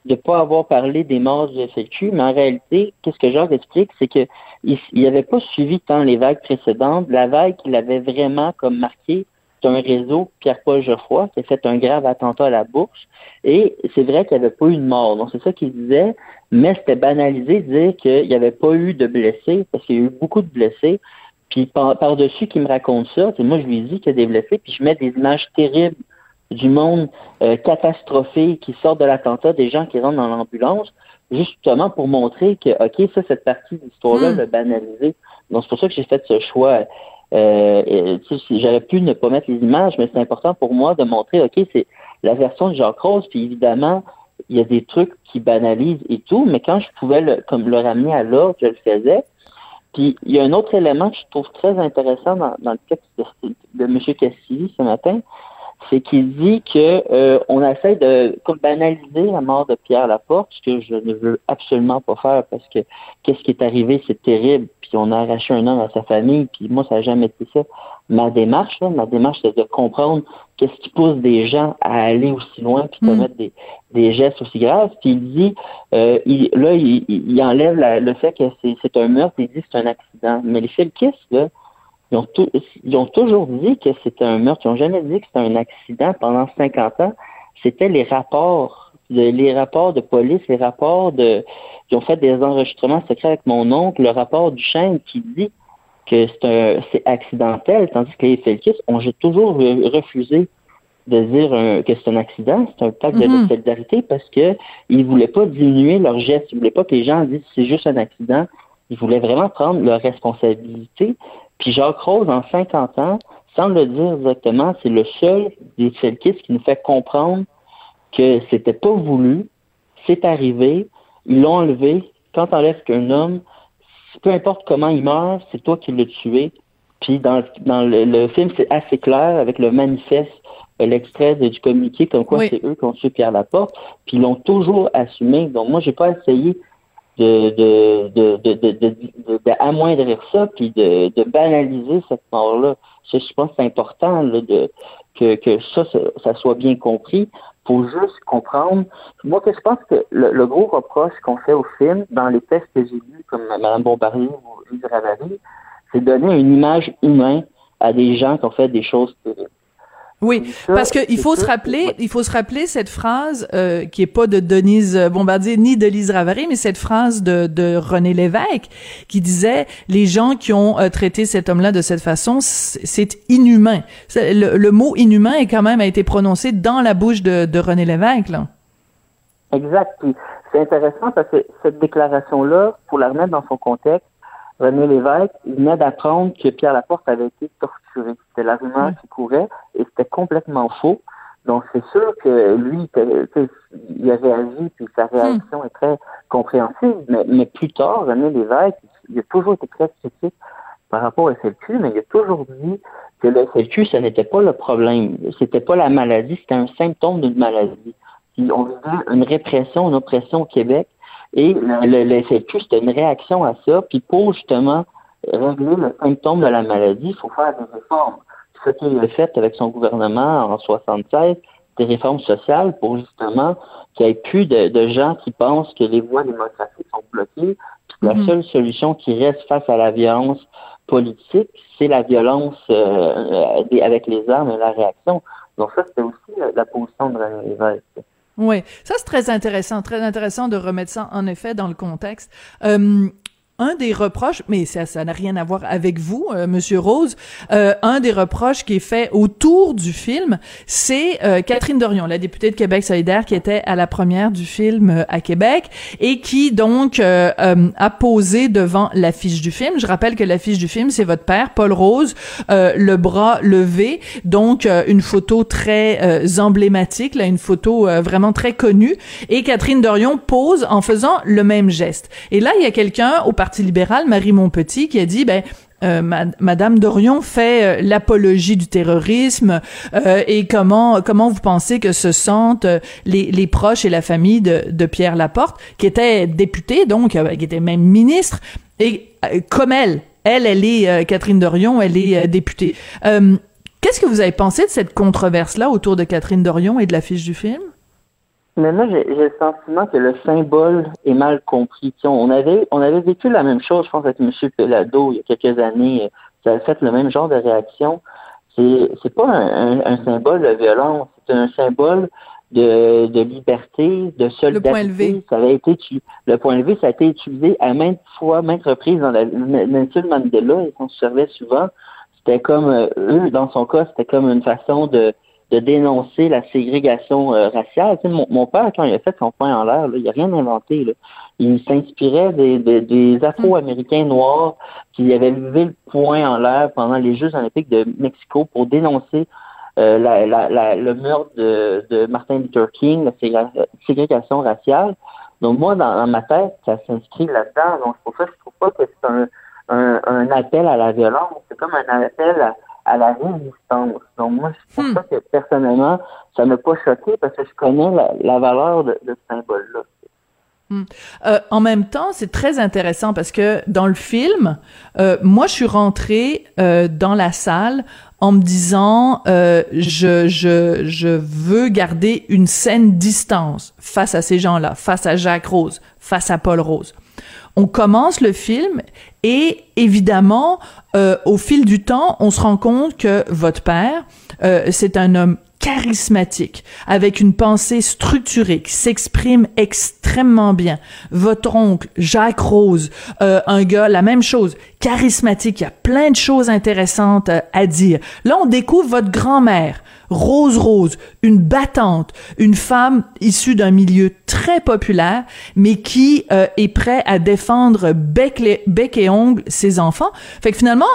de ne pas avoir parlé des morts du FLQ, mais en réalité, qu'est-ce que Jacques explique, c'est que il n'avait pas suivi tant les vagues précédentes. La vague qu'il avait vraiment comme marqué, c'est un réseau Pierre-Paul Geoffroy qui a fait un grave attentat à la bourse. Et c'est vrai qu'il n'y avait pas eu de mort. Donc c'est ça qu'il disait, mais c'était banalisé de dire qu'il n'y avait pas eu de blessés, parce qu'il y a eu beaucoup de blessés. Puis par-dessus qu'il me raconte ça, moi je lui dis qu'il y a des blessés, puis je mets des images terribles du monde euh, catastrophé qui sort de l'attentat, des gens qui rentrent dans l'ambulance, justement pour montrer que, OK, ça, cette partie d'histoire-là, hmm. le banaliser. Donc, c'est pour ça que j'ai fait ce choix. Euh, J'aurais pu ne pas mettre les images, mais c'est important pour moi de montrer, OK, c'est la version de Jacques Rose, puis évidemment, il y a des trucs qui banalisent et tout, mais quand je pouvais le, comme le ramener à l'ordre, je le faisais. Puis il y a un autre élément que je trouve très intéressant dans, dans le texte de, de M. Cassidy ce matin, c'est qu'il dit que euh, on essaie de comme banaliser la mort de Pierre Laporte, ce que je ne veux absolument pas faire parce que qu'est-ce qui est arrivé, c'est terrible, puis on a arraché un homme à sa famille, puis moi ça n'a jamais été ça. Ma démarche, là, ma démarche, c'est de comprendre qu'est-ce qui pousse des gens à aller aussi loin puis commettre des, des gestes aussi graves. Puis il dit, euh, il, là, il, il enlève le fait que c'est un meurtre, il dit que c'est un accident. Mais les Felkis, là, ils ont, ils ont toujours dit que c'était un meurtre. Ils n'ont jamais dit que c'était un accident pendant 50 ans. C'était les rapports, les rapports de police, les rapports de. Ils ont fait des enregistrements secrets avec mon oncle, le rapport du chêne qui dit que c'est accidentel, tandis que les Felkis ont toujours refusé de dire que c'est un accident, c'est un pacte de mm-hmm. solidarité parce que ils voulaient pas diminuer leurs gestes, ils voulaient pas que les gens disent c'est juste un accident. Ils voulaient vraiment prendre leur responsabilité. Puis Jacques Rose, en 50 ans, sans le dire exactement, c'est le seul des Felkis qui nous fait comprendre que c'était pas voulu, c'est arrivé, ils l'ont enlevé. Quand t'enlèves qu'un homme, peu importe comment il meurt, c'est toi qui l'as tué. Puis dans, dans le, film, c'est assez clair avec le manifeste, euh, l'extrait du communiqué, comme quoi c'est eux qui ont tué Pierre Laporte. Puis ils l'ont toujours assumé. Donc moi, j'ai pas essayé de, de, de, de, ça, puis de, de banaliser cette mort-là. Je pense que c'est important là, de, que, que ça, ça, soit bien compris. Faut juste comprendre. Moi, que je pense que le, gros reproche qu'on fait au film, dans les textes que j'ai lus, comme Mme Bombardier ou Lise Ravary, c'est donner une image humaine à des gens qui ont fait des choses terribles. Oui, parce qu'il faut se rappeler, il faut se rappeler cette phrase euh, qui est pas de Denise Bombardier ni de Lise Ravary, mais cette phrase de, de René Lévesque qui disait les gens qui ont euh, traité cet homme-là de cette façon, c'est inhumain. Le, mot inhumain est quand même a été prononcé dans la bouche de, de René Lévesque. Là. Exact. C'est intéressant parce que cette déclaration-là, pour la remettre dans son contexte, René Lévesque, il venait d'apprendre que Pierre Laporte avait été torturé. C'était la rumeur qui courait et c'était complètement faux. Donc c'est sûr que lui, il avait agi, puis sa réaction est très compréhensible, mais, mais plus tard, René Lévesque, il a toujours été très critique par rapport au SLQ, mais il a toujours dit que le SLQ, ce n'était pas le problème. C'était pas la maladie, c'était un symptôme d'une maladie. on vivait une répression, une oppression au Québec, et le, le, c'était une réaction à ça. Puis pour justement régler le symptôme de la maladie, il faut faire des réformes. Ce qu'il a fait avec son gouvernement en 76, des réformes sociales pour justement qu'il n'y ait plus de, gens qui pensent que les voies démocratiques sont bloquées. Puis la mm-hmm. seule solution qui reste face à la violence politique, c'est la violence euh, avec les armes et la réaction. Donc ça, c'était aussi la, position de René Lévesque. Oui, ça c'est très intéressant, très intéressant de remettre ça en effet dans le contexte. Euh, un des reproches, mais ça, ça n'a rien à voir avec vous, euh, Monsieur Rose. Euh, un des reproches qui est fait autour du film, c'est euh, Catherine Dorion, la députée de Québec solidaire, qui était à la première du film euh, à Québec et qui donc a posé devant l'affiche du film. Je rappelle que l'affiche du film, c'est votre père, Paul Rose, le bras levé, donc une photo très emblématique, là, une photo vraiment très connue. Et Catherine Dorion pose en faisant le même geste. Et là, il y a quelqu'un au libéral, Marie Montpetit, qui a dit, ben, euh, Madame Dorion fait euh, l'apologie du terrorisme euh, et comment comment vous pensez que se sentent les, proches et la famille de, de Pierre Laporte qui était député donc qui était même ministre et comme elle elle elle est Catherine Dorion elle est députée. Qu'est-ce que vous avez pensé de cette controverse là autour de Catherine Dorion et de l'affiche du film? Mais moi, j'ai le sentiment que le symbole est mal compris. on avait, on avait vécu la même chose, je pense, avec M. Pelado il y a quelques années. Ça a fait le même genre de réaction. C'est, c'est pas un, symbole de violence, c'est un symbole de, de liberté, de solidarité. Le point levé. Ça avait été, le point levé, ça a été utilisé à maintes fois, maintes reprises dans la Nelson Mandela, et on se servait souvent. C'était comme, euh, eux, dans son cas, c'était comme une façon de, de dénoncer la ségrégation euh, raciale. Tu sais, mon, mon, père, quand il a fait son point en l'air, il n'a rien inventé. Là. Il s'inspirait des, des, des Afro-Américains noirs qui avaient levé le point en l'air pendant les Jeux olympiques de Mexico pour dénoncer euh, la, la, le meurtre de, de, Martin Luther King, la ségrégation raciale. Donc moi, dans, dans ma tête, ça s'inscrit là-dedans. Donc c'est pour ça que je trouve pas que c'est un, un, un, appel à la violence. C'est comme un appel à, à la résistance. Donc moi, c'est pour hmm. ça que personnellement, ça m'a pas choqué parce que je connais la, la valeur de, de ce symbole-là. Hmm. Euh, en même temps, c'est très intéressant parce que dans le film, euh, moi, je suis rentrée euh, dans la salle en me disant, je, je, je veux garder une saine distance face à ces gens-là, face à Jacques Rose, face à Paul Rose on commence le film et évidemment, euh, au fil du temps, on se rend compte que votre père, euh, c'est un homme charismatique, avec une pensée structurée, qui s'exprime extrêmement bien. Votre oncle, Jacques Rose, euh, un gars, la même chose, charismatique, il y a plein de choses intéressantes à dire. Là, on découvre votre grand-mère, Rose Rose, une battante, une femme issue d'un milieu très populaire, mais qui euh, est prêt à défendre bec, et ongle ses enfants. Fait que finalement,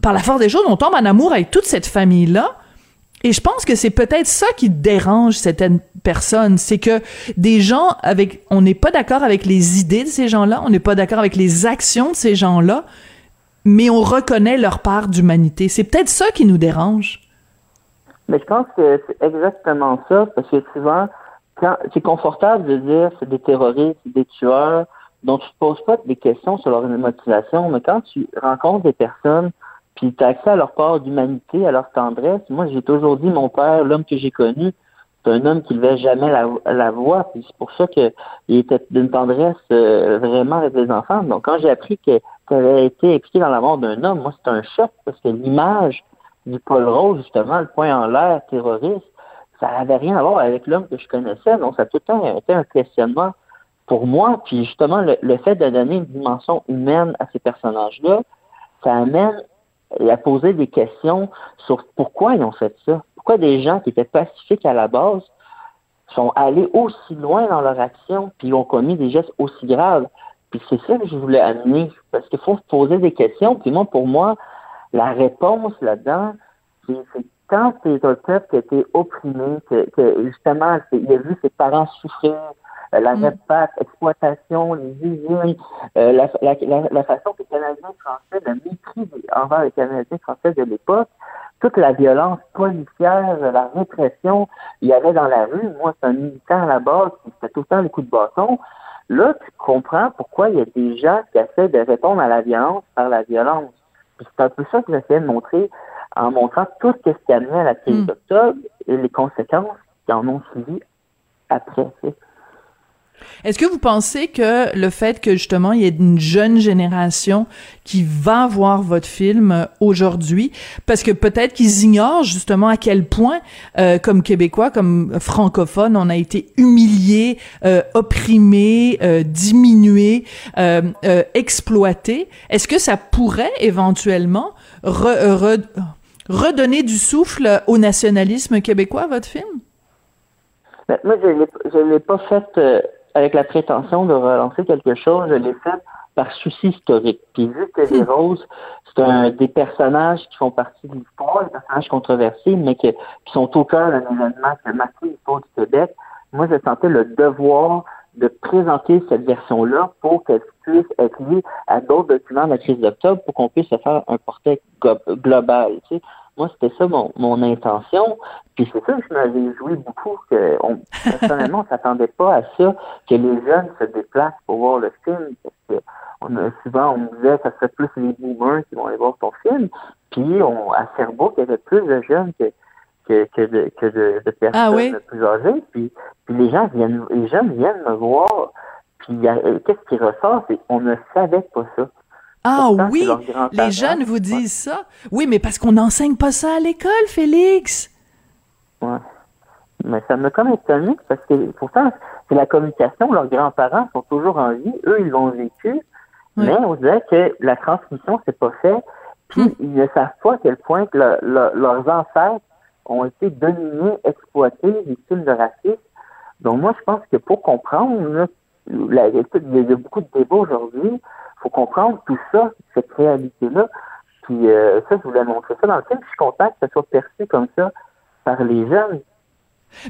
par la force des choses, on tombe en amour avec toute cette famille-là. Et je pense que c'est peut-être ça qui dérange certaines personnes, c'est que des gens avec, on n'est pas d'accord avec les idées de ces gens-là, on n'est pas d'accord avec les actions de ces gens-là, mais on reconnaît leur part d'humanité. C'est peut-être ça qui nous dérange. Mais je pense que c'est exactement ça, parce que souvent, quand c'est confortable de dire c'est des terroristes, des tueurs, dont tu ne poses pas des questions sur leur motivation, mais quand tu rencontres des personnes, puis tu as accès à leur part d'humanité, à leur tendresse, moi j'ai toujours dit mon père, l'homme que j'ai connu, c'est un homme qui ne levait jamais la, la voix, puis c'est pour ça qu'il était d'une tendresse euh, vraiment avec les enfants. Donc quand j'ai appris qu'il avait été impliqué dans la mort d'un homme, moi c'était un choc, parce que l'image du Paul Rose, justement, le point en l'air terroriste, ça n'avait rien à voir avec l'homme que je connaissais. Donc, ça a tout le temps été un questionnement pour moi. Puis, justement, le, fait de donner une dimension humaine à ces personnages-là, ça amène à poser des questions sur pourquoi ils ont fait ça. Pourquoi des gens qui étaient pacifiques à la base sont allés aussi loin dans leur action puis ont commis des gestes aussi graves. Puis c'est ça que je voulais amener, parce qu'il faut poser des questions. Puis moi, pour moi, la réponse là-dedans, c'est quand c'est un peuple qui a opprimé, que, justement, il a vu ses parents souffrir, la mm. exploitation, les usines, euh, la, façon que les Canadiens français, le mépris envers les Canadiens français de l'époque, toute la violence policière, la répression, il y avait dans la rue. Moi, c'est un militant à la base qui fait tout le temps les coups de bâton. Là, tu comprends pourquoi il y a des gens qui essaient de répondre à la violence par la violence. C'est un peu ça que j'essayais de montrer en montrant tout ce qui a amené à la crise hmm. d'octobre et les conséquences qui en ont suivi après. Est-ce que vous pensez que le fait que justement il y ait une jeune génération qui va voir votre film euh, aujourd'hui, parce que peut-être qu'ils ignorent justement à quel point, euh, comme Québécois, comme francophones, on a été humiliés, euh, opprimés, euh, euh, euh, est-ce que ça pourrait éventuellement redonner du souffle au nationalisme québécois, votre film? Ben, moi, je ne l'ai pas fait avec la prétention de relancer quelque chose, je l'ai fait par souci historique. Puis vu que les hmm. Roses, c'est un des personnages qui font partie de l'histoire, des personnages controversés, mais qui sont au cœur d'un événement qui a marqué l'histoire du Québec, moi, je sentais le devoir de présenter cette version-là pour qu'elle puisse être liée à d'autres documents de la crise d'octobre pour qu'on puisse se faire un portrait global. Tu sais. Moi, c'était ça mon, mon intention. Puis c'est ça que je m'avais joué beaucoup, que on, personnellement, on s'attendait pas à ça, que les jeunes se déplacent pour voir le film. Parce que on a, souvent, on me disait que ça serait plus les boomers qui vont aller voir ton film. Puis on, à Sherbrooke, il y avait plus de jeunes que, que, que, de, que de, de ah personnes plus âgées. Puis, puis les gens viennent, les jeunes viennent me voir. Puis qu'est-ce qui ressort, c'est qu'on ne savait pas ça. Ah oui, les jeunes vous disent ça. Oui, mais parce qu'on n'enseigne pas ça à l'école, Félix. Ouais. Mais ça me comme étonné parce que pourtant, c'est la communication. Leurs grands-parents sont toujours en vie. Eux, ils l'ont vécu. Mais on dirait que la transmission, c'est pas fait. Puis, hmm. ils ne savent pas à quel point que leurs ancêtres ont été dominés, exploités, victimes de racisme. Donc moi, je pense que pour comprendre, il y a beaucoup de débats aujourd'hui, faut comprendre tout ça, cette réalité-là. Puis euh, ça, je voulais montrer ça dans le film. Je suis ça soit perçu comme ça par les jeunes.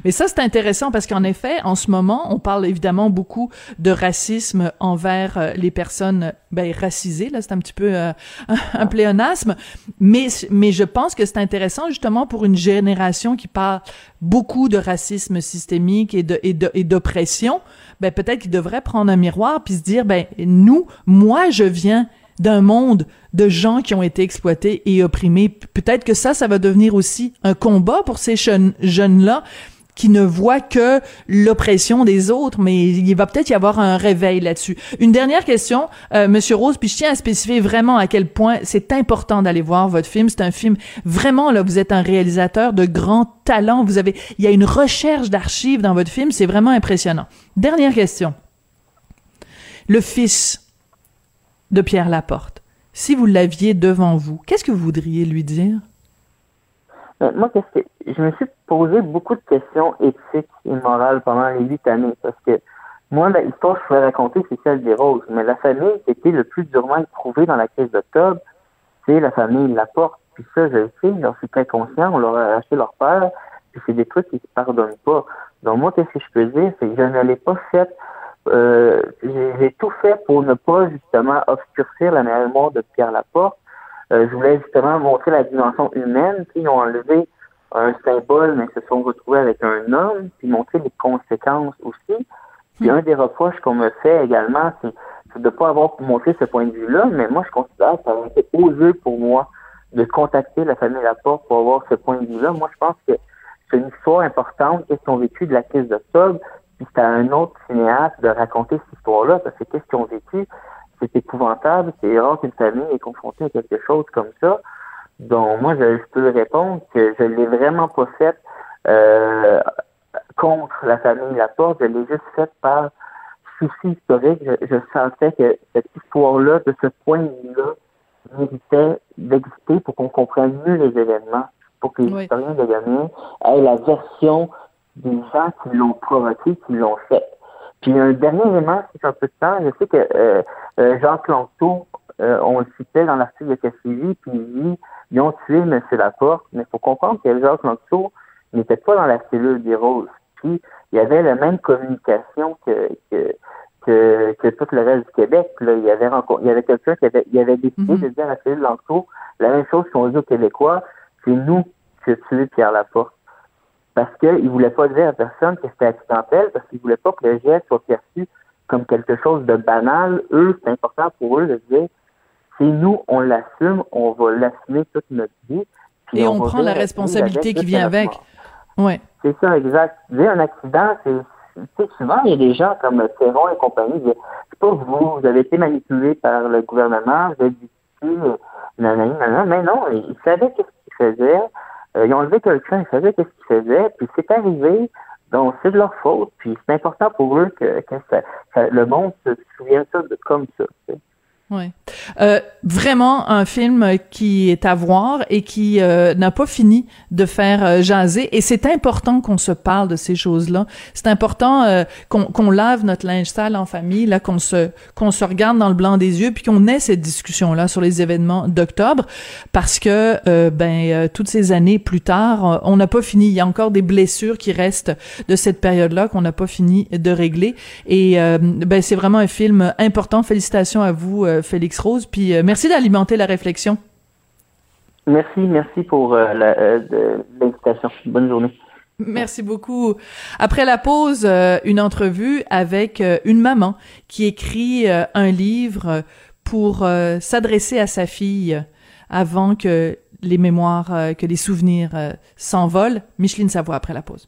Mais ça, c'est intéressant parce qu'en effet, en ce moment, on parle évidemment beaucoup de racisme envers euh, les personnes ben, racisées. Là, c'est un petit peu euh, un pléonasme. Mais, mais je pense que c'est intéressant justement pour une génération qui parle beaucoup de racisme systémique et de, et d'oppression. Ben, peut-être qu'il devrait prendre un miroir puis se dire, ben, nous, moi, je viens d'un monde de gens qui ont été exploités et opprimés. Peut-être que ça, ça va devenir aussi un combat pour ces jeunes, jeunes-là qui ne voient que l'oppression des autres, mais il va peut-être y avoir un réveil là-dessus. Une dernière question, euh, Monsieur Rose, puis je tiens à spécifier vraiment à quel point c'est important d'aller voir votre film. C'est un film vraiment là, vous êtes un réalisateur de grand talent. Vous avez, il y a une recherche d'archives dans votre film, c'est vraiment impressionnant. Dernière question. Le fils de Pierre Laporte, si vous l'aviez devant vous, qu'est-ce que vous voudriez lui dire? Euh, moi, je me suis posé beaucoup de questions éthiques et morales pendant les huit années parce que moi, l'histoire que je voulais raconter, c'est celle des roses. Mais la famille qui était le plus durement éprouvée dans la crise d'octobre, c'est la famille Laporte. Puis ça, je le sais, j'en suis très conscient, on leur a acheté leur père, puis c'est des trucs qui ne pardonnent pas. Donc moi, qu'est-ce que je peux dire, c'est que je ne l'ai pas fait euh, j'ai tout fait pour ne pas justement obscurcir la mémoire de Pierre Laporte. Euh, je voulais justement montrer la dimension humaine. Puis ils ont enlevé un symbole, mais se sont retrouvés avec un homme, puis montrer les conséquences aussi. Puis un des reproches qu'on me fait également, c'est de ne pas avoir montré ce point de vue-là, mais moi je considère que ça aurait été osé pour moi de contacter la famille Laporte pour avoir ce point de vue-là. Moi je pense que c'est une histoire importante, qu'est-ce qu'ils ont vécu de la crise d'octobre, puis c'était à un autre cinéaste de raconter cette histoire-là, parce que qu'est-ce qu'ils ont vécu, c'est épouvantable, c'est rare qu'une famille est confrontée à quelque chose comme ça. Donc moi, je, peux répondre que je l'ai vraiment pas fait euh, contre la famille Laporte, je l'ai juste fait par souci historique. Je, sentais que cette histoire-là, de ce point de vue-là, méritait d'exister pour qu'on comprenne mieux les événements, pour que les historiens de gagner aient la version des gens qui l'ont provoqué, qui l'ont fait. Puis un dernier élément, c'est un peu de temps, je sais que euh, euh Jacques Lanto, euh, on le citait dans l'article de Cassidy, puis il dit ils ont tué M. Laporte, mais il faut comprendre que Jacques Lanto n'était pas dans la cellule des Roses. Puis il y avait la même communication que, que que, que, tout le reste du Québec. Là, il y avait il y avait quelqu'un qui avait, il avait décidé mhm. de dire à la cellule Lanto la même chose qu'on dit aux Québécois, c'est nous qui avons tué Pierre Laporte parce qu'ils ne voulaient pas dire à personne que c'était accidentel, parce qu'ils ne voulaient pas que le geste soit perçu comme quelque chose de banal. Eux, c'est important pour eux de dire, c'est nous, on l'assume, on va l'assumer toute notre vie. Et on, prend la responsabilité qui vient avec. Ouais. C'est ça, exact. Dire un accident, c'est souvent, il y a des gens comme Ferron et compagnie, c'est pas vous, vous avez été manipulé par le gouvernement, vous êtes ici, nanana, mais non, ils savaient ce qu'ils faisaient, ils ont enlevé quelqu'un, ils savaient qu'est-ce qu'ils faisaient, puis c'est arrivé, donc c'est de leur faute, puis c'est important pour eux que, le monde se souvienne ça de, comme ça. Oui. Euh, vraiment un film qui est à voir et qui euh, n'a pas fini de faire euh, jaser. Et c'est important qu'on se parle de ces choses-là. C'est important euh, qu'on lave notre linge sale en famille, là, qu'on se qu'on se regarde dans le blanc des yeux, puis qu'on ait cette discussion-là sur les événements d'octobre, parce que ben toutes ces années plus tard, on n'a pas fini. Il y a encore des blessures qui restent de cette période-là qu'on n'a pas fini de régler. Et ben c'est vraiment un film important. Félicitations à vous euh, Félix Rose. Puis euh, merci d'alimenter la réflexion. Merci, merci pour euh, l'invitation. Bonne journée. Merci beaucoup. Après la pause, une entrevue avec une maman qui écrit un livre pour s'adresser à sa fille avant que les mémoires, que les souvenirs s'envolent. Micheline Savoie après la pause.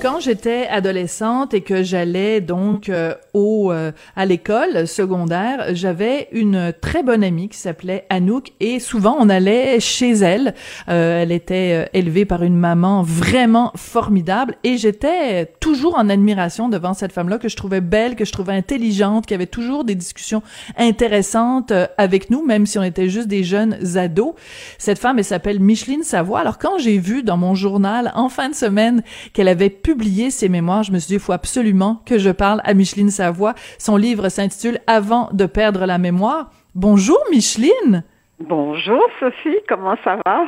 Quand j'étais adolescente et que j'allais donc euh, au euh, à l'école secondaire, j'avais une très bonne amie qui s'appelait Anouk et souvent on allait chez elle. Euh, elle était élevée par une maman vraiment formidable et j'étais toujours en admiration devant cette femme-là que je trouvais belle, que je trouvais intelligente, qui avait toujours des discussions intéressantes avec nous, même si on était juste des jeunes ados. Cette femme, elle s'appelle Micheline Savoie. Alors quand j'ai vu dans mon journal en fin de semaine qu'elle avait publié ses mémoires, je me suis dit, il faut absolument que je parle à Micheline Savoie. Son livre s'intitule Avant de perdre la mémoire. Bonjour, Micheline! Bonjour, Sophie, comment ça va?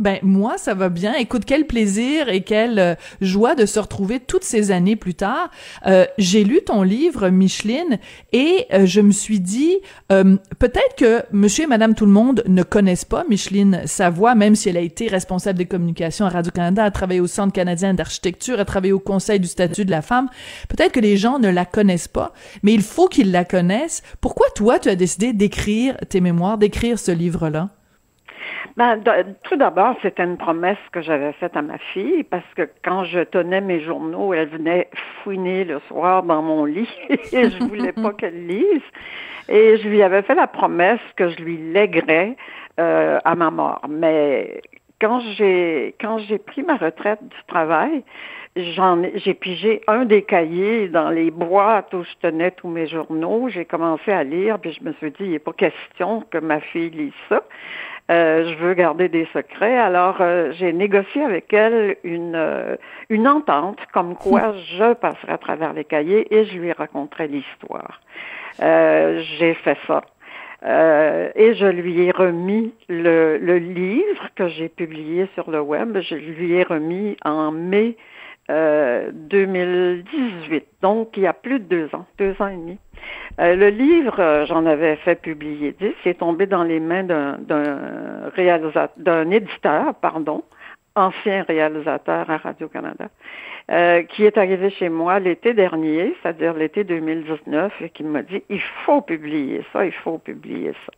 Ben moi ça va bien. Écoute quel plaisir et quelle euh, joie de se retrouver toutes ces années plus tard. Euh, j'ai lu ton livre Micheline et euh, je me suis dit peut-être que Monsieur et Madame tout le monde ne connaissent pas Micheline Savoie, même si elle a été responsable des communications à Radio Canada, a travaillé au Centre canadien d'architecture, a travaillé au Conseil du statut de la femme. Peut-être que les gens ne la connaissent pas, mais il faut qu'ils la connaissent. Pourquoi toi tu as décidé d'écrire tes mémoires, d'écrire ce livre Ben, tout d'abord, c'était une promesse que j'avais faite à ma fille parce que quand je tenais mes journaux, elle venait fouiner le soir dans mon lit et je voulais pas qu'elle lise. Et je lui avais fait la promesse que je lui léguerais euh, à ma mort. Mais quand j'ai quand j'ai pris ma retraite du travail, j'ai pigé un des cahiers dans les boîtes où je tenais tous mes journaux. J'ai commencé à lire, puis je me suis dit, il n'est pas question que ma fille lise ça. Euh, je veux garder des secrets. Alors, euh, j'ai négocié avec elle une, euh, une entente comme quoi je passerai à travers les cahiers et je lui raconterai l'histoire. j'ai fait ça. et je lui ai remis le, le livre que j'ai publié sur le web. Je lui ai remis en mai 2018, donc il y a plus de deux ans, deux ans et demi. Euh, le livre, euh, j'en avais fait publier dix, est tombé dans les mains d'un réalisateur, d'un éditeur, pardon, ancien réalisateur à Radio-Canada, euh, qui est arrivé chez moi l'été dernier, c'est-à-dire l'été 2019, et qui m'a dit, il faut publier ça, il faut publier ça.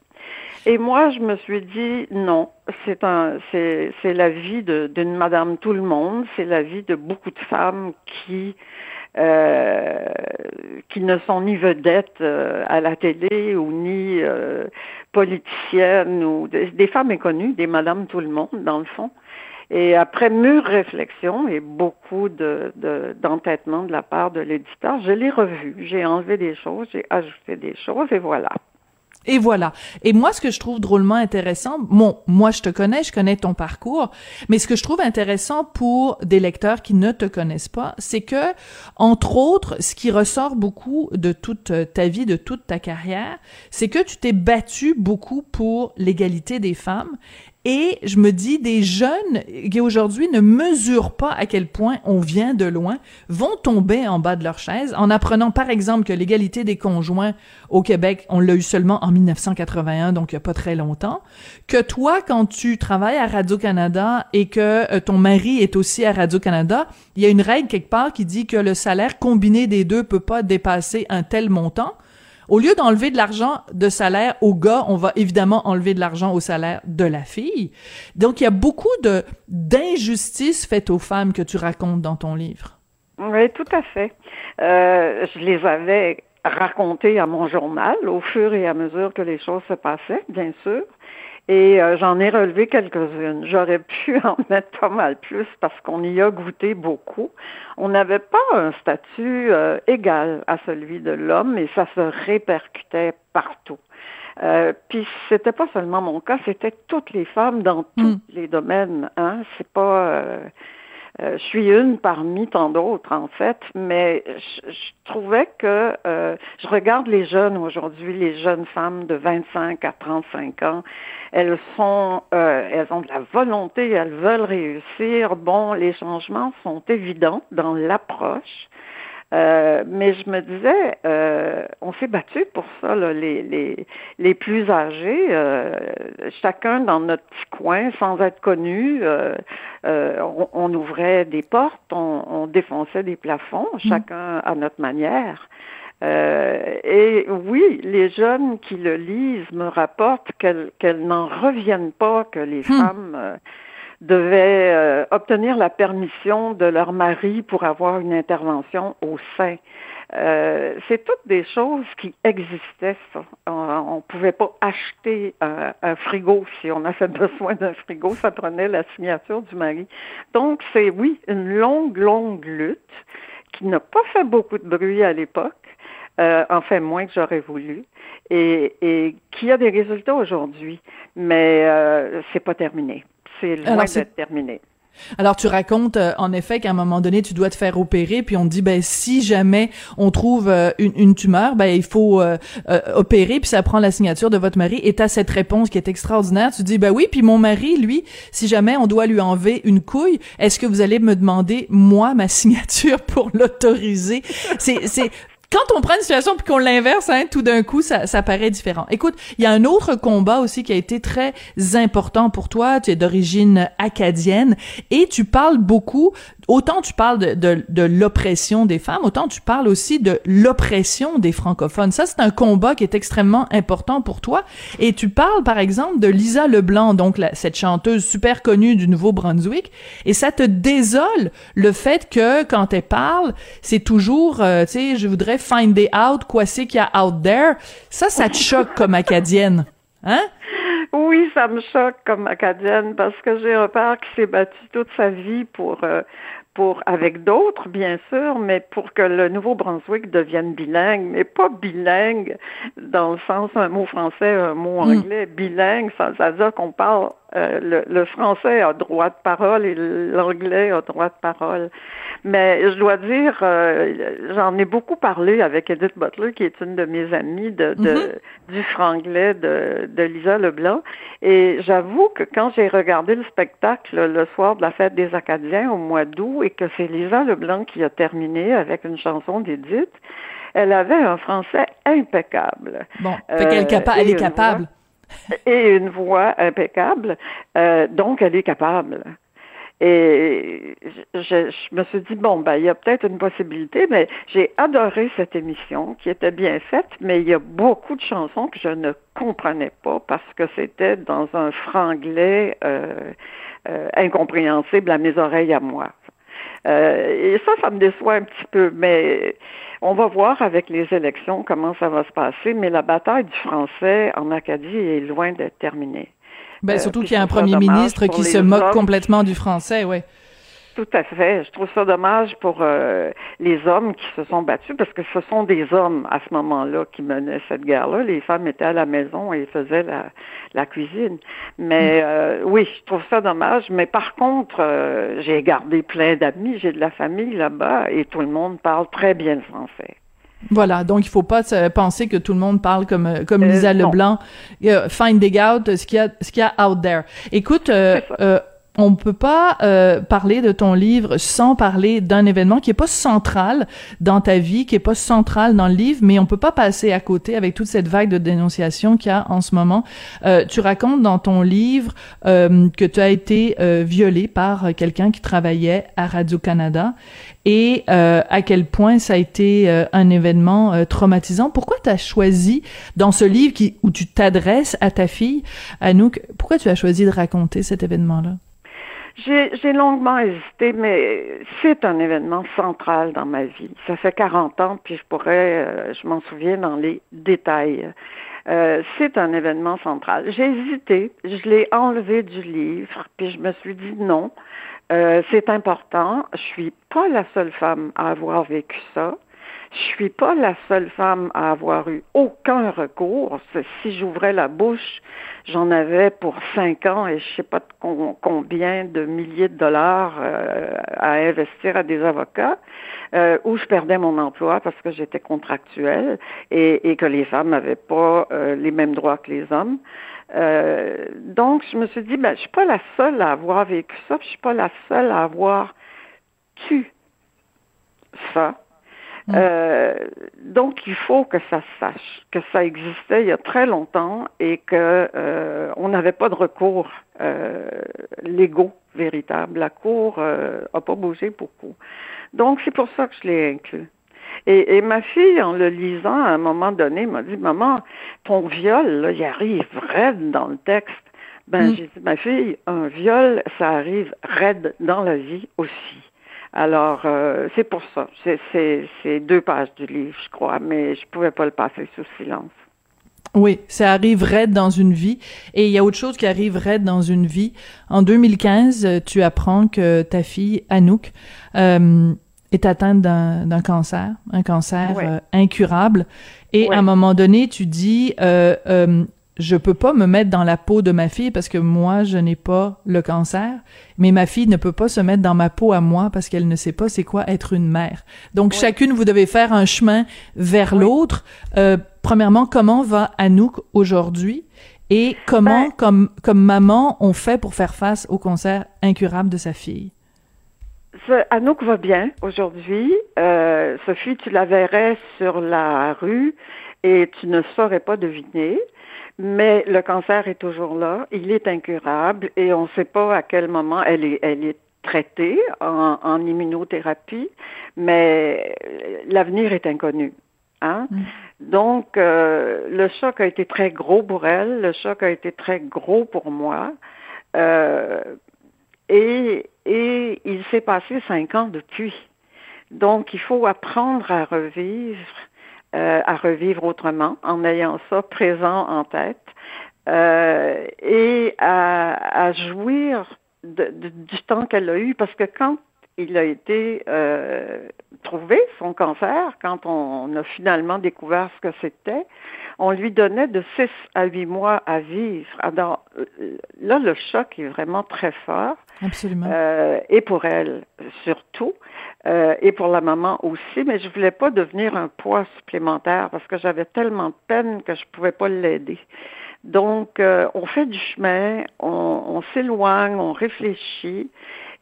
Et moi, je me suis dit non, c'est un, c'est, c'est la vie d'une Madame Tout le Monde, c'est la vie de beaucoup de femmes qui euh, qui ne sont ni vedettes euh, à la télé ou ni euh, politiciennes ou des, femmes inconnues, des Madame Tout le Monde dans le fond. Et après mûre réflexion et beaucoup de, d'entêtement de la part de l'éditeur, je l'ai revu. J'ai enlevé des choses, j'ai ajouté des choses et voilà. Et voilà. Et moi, ce que je trouve drôlement intéressant, bon, moi, je te connais, je connais ton parcours, mais ce que je trouve intéressant pour des lecteurs qui ne te connaissent pas, c'est que, entre autres, ce qui ressort beaucoup de toute ta vie, de toute ta carrière, c'est que tu t'es battu beaucoup pour l'égalité des femmes et je me dis, des jeunes qui aujourd'hui ne mesurent pas à quel point on vient de loin vont tomber en bas de leur chaise en apprenant, par exemple, que l'égalité des conjoints au Québec, on l'a eu seulement en 1981, donc il n'y a pas très longtemps. Que toi, quand tu travailles à Radio-Canada et que euh, ton mari est aussi à Radio-Canada, il y a une règle quelque part qui dit que le salaire combiné des deux peut pas dépasser un tel montant. Au lieu d'enlever de l'argent de salaire au gars, on va évidemment enlever de l'argent au salaire de la fille. Donc, il y a beaucoup de d'injustices faites aux femmes que tu racontes dans ton livre. Oui, tout à fait. Euh, je les avais racontées à mon journal au fur et à mesure que les choses se passaient, bien sûr. Et euh, j'en ai relevé quelques-unes. J'aurais pu en mettre pas mal plus parce qu'on y a goûté beaucoup. On n'avait pas un statut euh, égal à celui de l'homme et ça se répercutait partout. Euh, puis c'était pas seulement mon cas, c'était toutes les femmes dans tous mm. les domaines. Hein. C'est pas euh, je suis une parmi tant d'autres, en fait, mais je, trouvais que euh, je regarde les jeunes aujourd'hui, les jeunes femmes de 25 à 35 ans, elles sont, euh, elles ont de la volonté, elles veulent réussir. Bon, les changements sont évidents dans l'approche. Euh, mais je me disais, euh, on s'est battu pour ça, là, les, les, les plus âgés, euh, chacun dans notre petit coin, sans être connu, on, on, ouvrait des portes, on, on défonçait des plafonds, mmh. chacun à notre manière. et oui, les jeunes qui le lisent me rapportent qu'elles n'en reviennent pas que les mmh. femmes devaient euh, obtenir la permission de leur mari pour avoir une intervention au sein. Euh, c'est toutes des choses qui existaient. Ça. On ne pouvait pas acheter un, un, frigo si on avait besoin d'un frigo. Ça prenait la signature du mari. Donc, c'est, oui, une longue, longue lutte qui n'a pas fait beaucoup de bruit à l'époque. Euh, enfin moins que j'aurais voulu, et, et, qui a des résultats aujourd'hui, mais euh, c'est pas terminé. C'est loin d'être terminé. Alors tu racontes euh, en effet qu'à un moment donné tu dois te faire opérer puis on te dit ben si jamais on trouve euh, une, une, tumeur ben il faut euh, opérer puis ça prend la signature de votre mari. Et t'as cette réponse qui est extraordinaire. Tu dis ben oui puis mon mari lui si jamais on doit lui enlever une couille est-ce que vous allez me demander moi ma signature pour l'autoriser? C'est c'est quand on prend une situation puis qu'on l'inverse, hein, tout d'un coup, ça, ça paraît différent. Écoute, il y a un autre combat aussi qui a été très important pour toi. Tu es d'origine acadienne et tu parles beaucoup autant tu parles de, de, de l'oppression des femmes, autant tu parles aussi de l'oppression des francophones. Ça, c'est un combat qui est extrêmement important pour toi. Et tu parles, par exemple, de Lisa Leblanc, donc cette chanteuse super connue du Nouveau-Brunswick, et ça te désole le fait que quand elle parle, c'est toujours, euh, tu sais, je voudrais find it out, quoi c'est qu'il y a out there. Ça, ça te choque comme acadienne, hein? Oui, ça me choque comme acadienne parce que j'ai un père qui s'est battu toute sa vie pour euh, pour, avec d'autres, bien sûr, mais pour que le Nouveau-Brunswick devienne bilingue, mais pas bilingue dans le sens un mot français, un mot hmm. anglais. Bilingue, ça, ça veut dire qu'on parle euh, le, français a droit de parole et l'anglais a droit de parole. Mais je dois dire, euh, j'en ai beaucoup parlé avec Edith Butler, qui est une de mes amies de, mm-hmm. du franglais de, de Lisa Leblanc. Et j'avoue que quand j'ai regardé le spectacle le soir de la fête des Acadiens au mois d'août et que c'est Lisa Leblanc qui a terminé avec une chanson d'Edith, elle avait un français impeccable. Bon, fait qu'elle elle est capable et une voix impeccable, euh, donc elle est capable. Et je, me suis dit, bon, ben, il y a peut-être une possibilité, mais j'ai adoré cette émission qui était bien faite, mais il y a beaucoup de chansons que je ne comprenais pas parce que c'était dans un franglais euh, euh, incompréhensible à mes oreilles à moi. Euh, et ça, ça me déçoit un petit peu, mais on va voir avec les élections comment ça va se passer, mais la bataille du français en Acadie est loin d'être terminée. Ben, euh, surtout qu'il y a un premier ministre qui se moque complètement du français, oui. Tout à fait. Je trouve ça dommage pour euh, les hommes qui se sont battus parce que ce sont des hommes à ce moment-là qui menaient cette guerre-là. Les femmes étaient à la maison et faisaient la, la cuisine. Mais mm. euh, oui, je trouve ça dommage. Mais par contre, euh, j'ai gardé plein d'amis, j'ai de la famille là-bas et tout le monde parle très bien le français. Voilà, donc il faut pas penser que tout le monde parle comme comme Lisa Leblanc. finding out ce qu'il y a ce qu'il y a out there. Écoute, on peut pas euh, parler de ton livre sans parler d'un événement qui est pas central dans ta vie, qui est pas central dans le livre, mais on peut pas passer à côté avec toute cette vague de dénonciation qu'il y a en ce moment. Euh, tu racontes dans ton livre euh, que tu as été violé par quelqu'un qui travaillait à Radio Canada et à quel point ça a été un événement traumatisant. Pourquoi tu as choisi dans ce livre qui où tu t'adresses à ta fille Anouk, pourquoi tu as choisi de raconter cet événement-là? J'ai longuement hésité, mais c'est un événement central dans ma vie. Ça fait 40 ans, puis je pourrais, euh, je m'en souviens dans les détails. Euh, c'est un événement central. J'ai hésité, je l'ai enlevé du livre, puis je me suis dit non, euh, c'est important. Je suis pas la seule femme à avoir vécu ça. Je suis pas la seule femme à avoir eu aucun recours. Si j'ouvrais la bouche, j'en avais pour cinq ans et je sais pas combien de milliers de dollars euh, à investir à des avocats, euh, où je perdais mon emploi parce que j'étais contractuelle et, que les femmes n'avaient pas euh, les mêmes droits que les hommes. donc, je me suis dit, ben, je suis pas la seule à avoir vécu ça, je suis pas la seule à avoir tu ça. Mm. Euh, donc, il faut que ça se sache que ça existait il y a très longtemps et que euh, on n'avait pas de recours euh, légaux véritables. La Cour euh, a pas bougé beaucoup. Donc, c'est pour ça que je l'ai inclus. Et, et, ma fille, en le lisant, à un moment donné, m'a dit, maman, ton viol, là, il arrive vrai dans le texte. Ben, Mm. j'ai dit, ma fille, un viol, ça arrive raide dans la vie aussi. Alors, euh, c'est pour ça. C'est- deux pages du livre, je crois, mais je pouvais pas le passer sous silence. Oui, ça arrive raide dans une vie. Et il y a autre chose qui arrive raide dans une vie. En 2015, euh, tu apprends que ta fille, Anouk, euh, est atteinte d'un d'un cancer, un cancer Ouais. euh, incurable. Et Ouais. à un moment donné, tu dis, euh, euh, je peux pas me mettre dans la peau de ma fille parce que moi, je n'ai pas le cancer, mais ma fille ne peut pas se mettre dans ma peau à moi parce qu'elle ne sait pas c'est quoi être une mère. Donc, Oui. chacune, vous devez faire un chemin vers Oui. l'autre. Euh, premièrement, comment va Anouk aujourd'hui? Et comment, Ben- comme, comme maman, on fait pour faire face au cancer incurable de sa fille? Ce- Anouk va bien aujourd'hui. Euh, Sophie, tu la verrais sur la rue et tu ne saurais pas deviner. Mais le cancer est toujours là, il est incurable et on ne sait pas à quel moment elle est, elle est traitée en, en immunothérapie, mais l'avenir est inconnu. Hein? Mm. Donc, euh, le choc a été très gros pour elle, le choc a été très gros pour moi. Euh, et, et il s'est passé cinq ans depuis. Donc, il faut apprendre à revivre, euh, à revivre autrement, en ayant ça présent en tête, euh, et à, à jouir du temps qu'elle a eu, parce que quand il a été euh, trouvé, son cancer, quand on a finalement découvert ce que c'était, on lui donnait de 6 à 8 mois à vivre. Alors, euh, là, le choc est vraiment très fort. Absolument. Euh, et pour elle surtout, euh, et pour la maman aussi, mais je voulais pas devenir un poids supplémentaire parce que j'avais tellement de peine que je pouvais pas l'aider. Donc, euh, on fait du chemin, on, on s'éloigne, on réfléchit,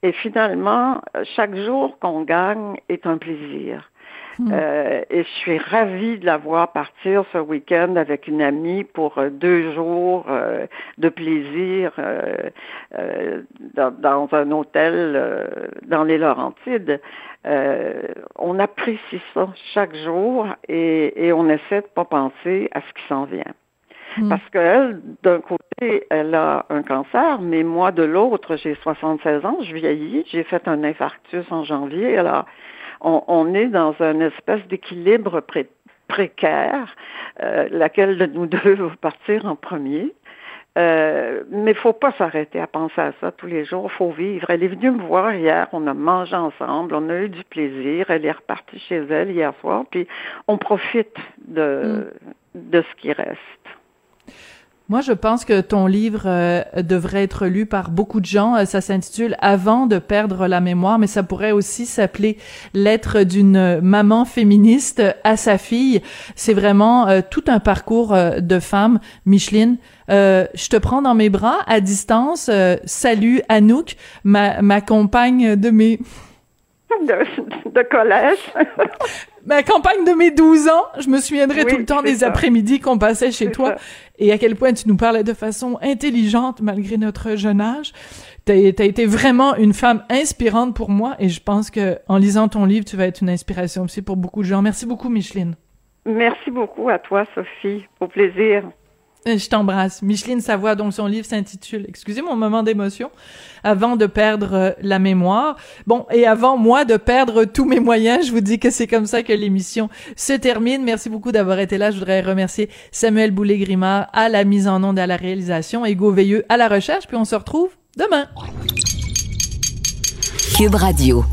et finalement, chaque jour qu'on gagne est un plaisir. Hmm. Euh, et je suis ravie de la voir partir ce week-end avec une amie pour euh, deux jours euh, de plaisir euh, dans, dans un hôtel dans les Laurentides. On apprécie ça chaque jour et, et on essaie de pas penser à ce qui s'en vient. Mm. Parce qu'elle, d'un côté, elle a un cancer, mais moi, de l'autre, j'ai 76 ans, je vieillis, j'ai fait un infarctus en janvier, alors on, on est dans une espèce d'équilibre pré- précaire, euh, laquelle de nous deux va partir en premier. Euh, mais il faut pas s'arrêter à penser à ça tous les jours, faut vivre. Elle est venue me voir hier, on a mangé ensemble, on a eu du plaisir, elle est repartie chez elle hier soir, puis on profite de, de ce qui reste. Moi, je pense que ton livre euh, devrait être lu par beaucoup de gens. Euh, Ça s'intitule Avant de perdre la mémoire, mais ça pourrait aussi s'appeler Lettre d'une maman féministe à sa fille. C'est vraiment euh, tout un parcours euh, de femme. Micheline, euh, je te prends dans mes bras à distance. Euh, salut Anouk, ma, ma compagne de mes De, de collège. ma campagne de mes 12 ans. Je me souviendrai Oui, tout le temps des après-midi qu'on passait chez toi ça. Et à quel point tu nous parlais de façon intelligente malgré notre jeune âge. T'as as été vraiment une femme inspirante pour moi et je pense que en lisant ton livre, tu vas être une inspiration aussi pour beaucoup de gens. Merci beaucoup, Micheline. Merci beaucoup à toi, Sophie. Au plaisir. Euh, Je t'embrasse. Micheline Savoie, dont son livre s'intitule, excusez mon moment d'émotion, avant de perdre euh, la mémoire. Bon, et avant moi de perdre tous mes moyens, je vous dis que c'est comme ça que l'émission se termine. Merci beaucoup d'avoir été là. Je voudrais remercier Samuel Boulay-Grimard à la mise en onde, à la réalisation, et Veilleux à la recherche. Puis on se retrouve demain. Cube Radio.